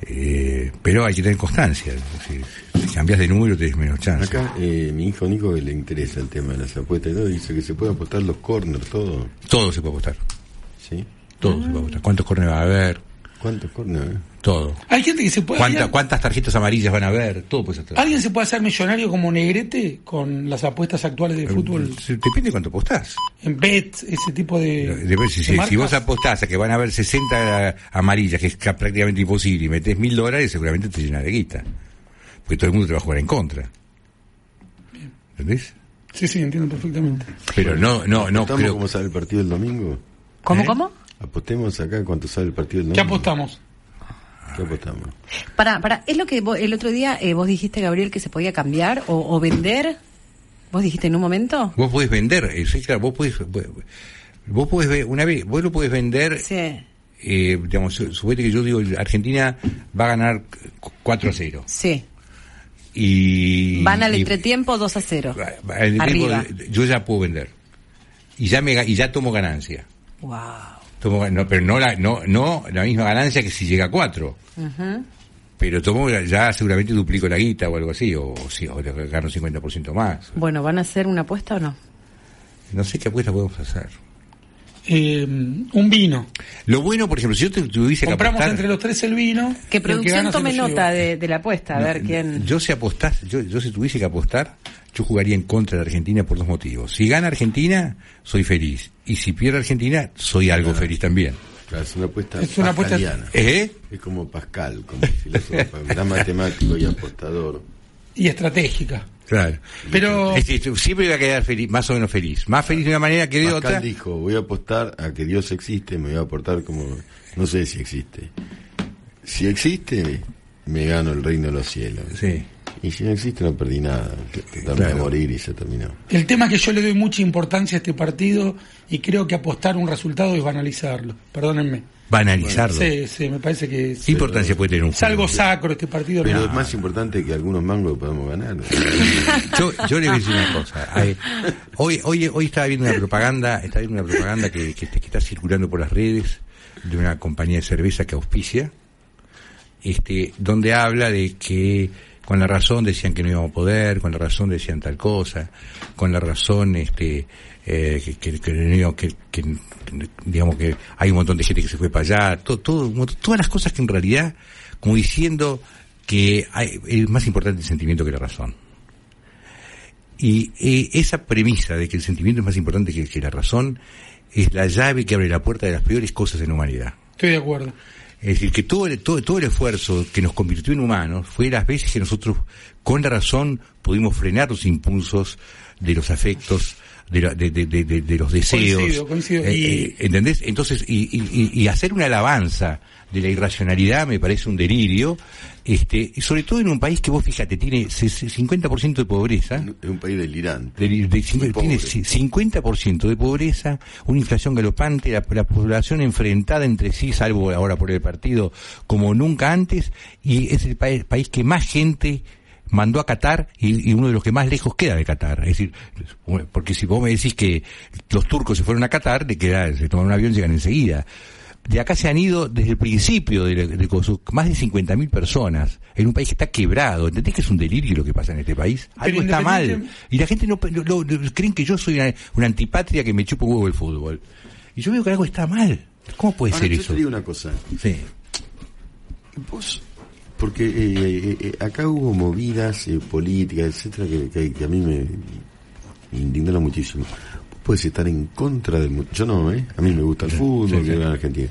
Eh, pero hay que tener constancia. si cambias de número tenés menos chance.
Acá eh, mi hijo Nico le interesa el tema de las apuestas y todo, dice que se puede apostar los corners, todo.
Todo se puede apostar.
¿Sí?
Todo se puede apostar. ¿Cuántos corners va a haber?
¿Cuántos corners? Eh?
Todo.
Hay gente que se puede.
¿Cuánta-
alguien-
¿Cuántas tarjetas amarillas van a haber? Todo puede ser.
¿Alguien se puede hacer millonario como Negrete con las apuestas actuales de fútbol?
Depende de cuánto apostás.
En bet, ese tipo de.
Depende, si,
de
si- vos apostás a que van a haber 60 amarillas, que es ca- prácticamente imposible, y metés mil dólares, seguramente te llenas de guita. Porque todo el mundo te va a jugar en contra. ¿Entendés?
Sí, sí, entiendo perfectamente.
Pero no, no, no
¿Apostamos
creo.
cómo sale el partido el domingo?
¿Cómo,
¿Eh?
cómo?
Apostemos acá cuánto sale el partido el
¿Qué
domingo.
apostamos?
¿Qué
para, es lo que vos- el otro día eh, vos dijiste, Gabriel, que se podía cambiar o, o vender. ¿Vos dijiste en un momento?
Vos podés vender, eh, sí, claro, vos podés, vos, podés ver, una vez, vos lo podés vender,
Sí.
eh, digamos, que yo digo, Argentina va a ganar cu- 4 a 0.
Sí.
Y,
Van al
y-
entretiempo 2 a 0.
al tiempo
Arriba.
yo ya puedo vender. Y ya me, y ya tomo ganancia.
Wow.
Tomo, no, pero no la, no, no la misma ganancia que si llega a 4. Pero tomo, ya seguramente duplico la guita o algo así, o, sí, o gano 50% más.
Bueno, ¿van a hacer una apuesta o no?
No sé qué apuesta podemos hacer.
Eh, un vino.
Lo bueno, por ejemplo, si yo te tuviese que
Compramos
apostar,
entre los tres el vino.
Que producción
se
tome nota de, de la apuesta, a ver quién.
yo si apostás, yo, yo si tuviese que apostar, yo jugaría en contra de Argentina por dos motivos. Si gana Argentina, soy feliz. Y si pierde Argentina, soy algo feliz también.
Claro, es una apuesta
Es una apuesta-.
¿Eh?
Es como Pascal, como filósofo, gran matemático y apostador.
Y estratégica.
Claro.
Pero.
Es siempre voy a quedar feliz, más o menos feliz. Más feliz de una manera que de
Pascal
otra.
dijo, voy a apostar a que Dios existe, me voy a aportar como, no sé si existe. Si existe, me gano el reino de los cielos.
Sí.
Y si no existe, no perdí nada.
Claro.
a morir y se terminó.
El tema es que yo le doy mucha importancia a este partido y creo que apostar un resultado es banalizarlo. Perdónenme.
Banalizarlo.
Sí, sí, me parece que
¿Qué importancia puede tener un
es algo sacro este partido.
Pero
¿no?
es más importante que algunos mangos que podemos ganar.
Yo, yo le voy a decir una cosa. Hoy, hoy, hoy estaba viendo una propaganda, estaba viendo una propaganda que, que, que está circulando por las redes de una compañía de cerveza que auspicia, este, donde habla de que con la razón decían que no íbamos a poder, con la razón decían tal cosa, con la razón este eh, que, que, que que- digamos que hay un montón de gente que se fue para allá, todo, todo, todas las cosas que en realidad, como diciendo que hay, es más importante el sentimiento que la razón. Y eh, esa premisa de que el sentimiento es más importante que, que la razón es la llave que abre la puerta de las peores cosas en la humanidad.
Estoy de acuerdo.
Es decir, que todo el, todo, todo el esfuerzo que nos convirtió en humanos fue las veces que nosotros, con la razón, pudimos frenar los impulsos de los afectos de, la- de, de- de- los deseos.
Coincido, coincido.
Eh,
Y-
eh, ¿Entendés? Entonces, y, y- y- y hacer una alabanza de la irracionalidad me parece un delirio, este, sobre todo en un país que vos fíjate, tiene se- se- 50% de pobreza.
Es un país delirante.
de- tiene ci- 50% de pobreza, una inflación galopante, la, la población enfrentada entre sí, salvo ahora por el partido, como nunca antes, y es el pa- país que más gente mandó a Qatar y, y uno de los que más lejos queda de Qatar. Es decir, porque si vos me decís que los turcos se fueron a Qatar, de que se toman un avión y llegan enseguida. De acá se han ido desde el principio del de, coso, más de 50.000 personas en un país que está quebrado. ¿Entendés que es un delirio lo que pasa en este país? Algo está mal. Y la gente no, no- no- no- creen que yo soy una, una antipatria que me chupa un huevo el fútbol. Y yo veo que algo está mal. ¿Cómo puede
Ahora,
ser
yo
eso?
te digo una cosa.
Sí.
Vos, porque eh, eh, eh, acá hubo movidas eh, políticas, etcétera, que, que- que a mí me indignaron muchísimo. Puedes estar en contra del... Yo no, ¿eh? A mí me gusta el fútbol,
sí,
que
sí.
gana Argentina.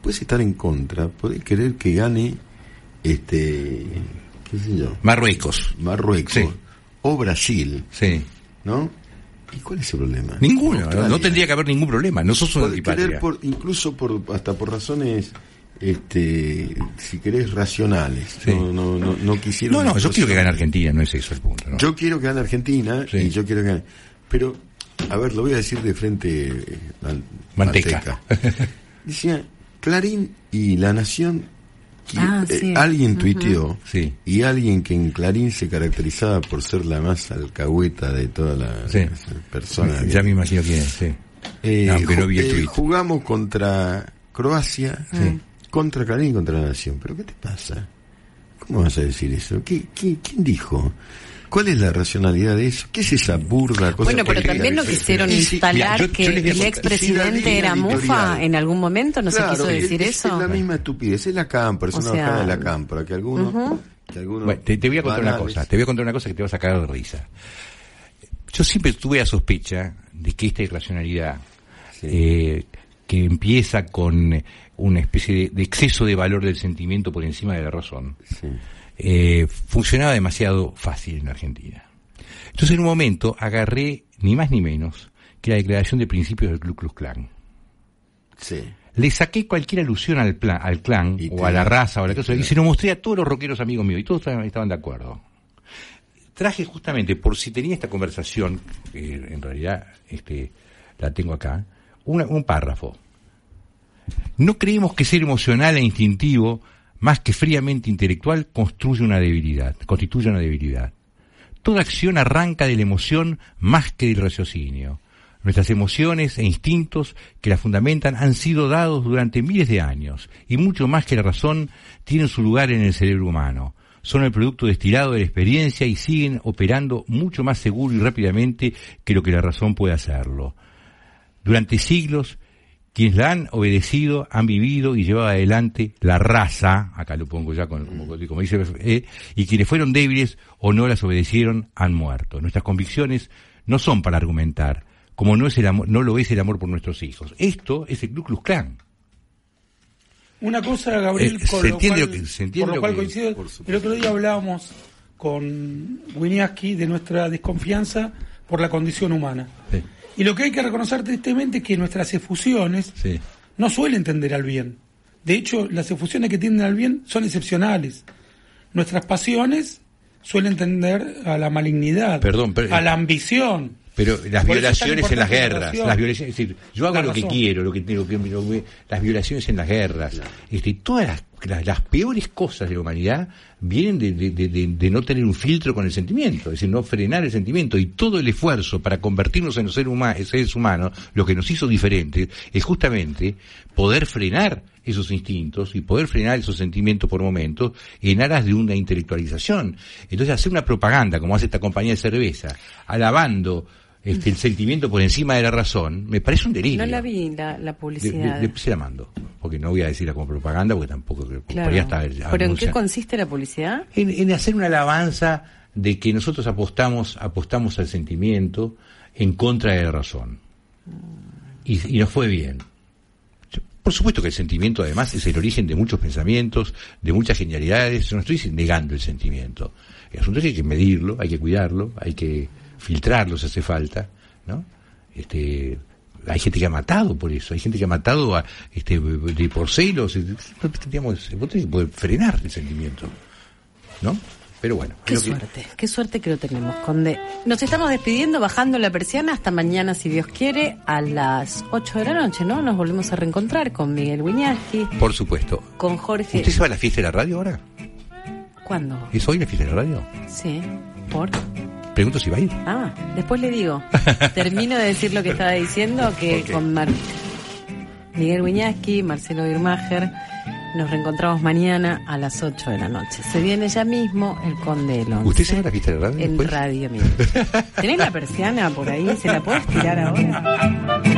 Puedes estar en contra, podés querer que gane, este, qué sé yo,
Marruecos.
Marruecos
Sí.
o Brasil,
Sí.
¿no? ¿Y cuál es el problema?
Ninguno. No,
Australia.
no tendría que haber ningún problema. No sos una
por, incluso por hasta por razones este si querés racionales
Sí.
no no no no quisieron
No, no, yo quiero que gane Argentina, no es eso el punto. ¿no?
yo quiero que gane Argentina
Sí.
y yo quiero que gane pero a ver lo voy a decir de frente eh, al-
Manteca.
decía Clarín y La Nación que,
Ah,
eh,
sí.
alguien tuiteó
Sí.
y alguien que en Clarín se caracterizaba por ser la más alcahueta de todas las
Sí.
personas
Ya me imagino quién es, sí.
eh,
no
ju-
vi el
eh, jugamos contra Croacia,
Sí.
contra Clarín y contra la Nación. ¿Pero qué te pasa? ¿Cómo vas a decir eso? ¿Qué, qué, quién dijo? ¿Cuál es la racionalidad de eso? ¿Qué es esa burda cosa?
Bueno, pero también no
que-
quisieron
si-
instalar
mira, yo-
que
yo
el expresidente
Si
era mufa en algún momento, no
Claro,
se quiso decir
es,
eso.
Es la misma estupidez, es la cámpora, es
O
una
sea,
bajada de la cámpora, que algunos...
Ujú.
que algunos
Bueno, te, te voy a contar una cosa, te voy a contar una cosa que te va a sacar de risa. Yo siempre tuve la sospecha de que esta irracionalidad, eh, que empieza con una especie de, de exceso de valor del sentimiento por encima de la razón,
Sí.
Eh, funcionaba demasiado fácil en Argentina. Entonces en un momento agarré ni más ni menos que la declaración de principios del Ku Klux Klan.
Sí.
Le saqué cualquier alusión al, plan, al clan
Y
o
te-
a la raza o a la cosa y se lo mostré a todos los rockeros amigos míos y todos estaban estaban de acuerdo. Traje justamente por si tenía esta conversación, que en realidad este, la tengo acá, una- un párrafo. No creemos que ser emocional e instintivo, más que fríamente intelectual, construye una debilidad, constituye una debilidad. Toda acción arranca de la emoción más que del raciocinio. Nuestras emociones e instintos que la fundamentan han sido dados durante miles de años y mucho más que la razón tienen su lugar en el cerebro humano. Son el producto destilado de la experiencia y siguen operando mucho más seguro y rápidamente que lo que la razón puede hacerlo. Durante siglos, quienes la han obedecido han vivido y llevado adelante la raza, acá lo pongo ya con- como, como dice, eh, y quienes fueron débiles o no las obedecieron han muerto. Nuestras convicciones no son para argumentar, como no es el amor, no lo es el amor por nuestros hijos. Esto es el Ku Klux Klan.
Una cosa, Gabriel,
Eh,
con
se
lo
entiende
cual,
lo que- se entiende
por lo
lo
cual
que-
coincido.
por supuesto.
El otro día hablábamos con Winiaski de nuestra desconfianza por la condición humana.
Sí,
Y lo que hay que reconocer tristemente es que nuestras efusiones
sí.
no suelen tender al bien. De hecho, las efusiones que tienden al bien son excepcionales. Nuestras pasiones suelen tender a la malignidad,
Perdón, pero-
a la ambición.
Pero las
Por
violaciones en las
la
guerras, las violaciones, es decir, yo hago lo que quiero, lo que, lo que- lo que- las violaciones en las guerras, este, todas las, las- las peores cosas de la humanidad vienen de, de- de- de- no tener un filtro con el sentimiento, es decir, no frenar el sentimiento y todo el esfuerzo para convertirnos en huma- seres humanos, lo que nos hizo diferentes, es justamente poder frenar esos instintos y poder frenar esos sentimientos por momentos en aras de una intelectualización. Entonces hacer una propaganda, como hace esta compañía de cerveza, alabando este, el sentimiento por encima de la razón, me parece un delirio.
No la vi, la, la
De-
publicidad.
de- se la mando, porque no voy a decirla como propaganda, porque tampoco
Claro.
podría estar
¿Pero en qué consiste la publicidad?
en, en hacer una alabanza de que nosotros apostamos, apostamos al sentimiento en contra de la razón. Y, y nos fue bien. Por supuesto que el sentimiento además es el origen de muchos pensamientos, de muchas genialidades. Yo no estoy negando el sentimiento. El asunto es que hay que medirlo, hay que cuidarlo, hay que filtrarlo si hace falta, ¿no? este, hay gente que ha matado por eso, hay gente que ha matado a, este, de por celos, y- digamos, vos tenés que poder frenar el sentimiento, ¿no? Pero bueno,
Qué
que-
suerte, qué suerte que lo tenemos, Conde. Nos estamos despidiendo, bajando la persiana. Hasta mañana, si Dios quiere, a las 8 de la noche, ¿no? Nos volvemos a reencontrar con Miguel Wiñaski,
por supuesto.
con Jorge.
¿Usted se va a la fiesta de la radio ahora?
¿Cuándo?
¿Es hoy la fiesta de la radio?
Sí, ¿por?
Pregunto si va a ir.
Ah, después le digo. Termino de decir lo que estaba diciendo, que con Mar- Miguel Wiñaski, Marcelo Birmacher, nos reencontramos mañana a las 8 de la noche. Se viene ya mismo el Conde del.
¿Usted se va a la fiesta de radio?
En
después?
Radio Mil. ¿Tenés la persiana por ahí? ¿Se la puedes tirar ahora?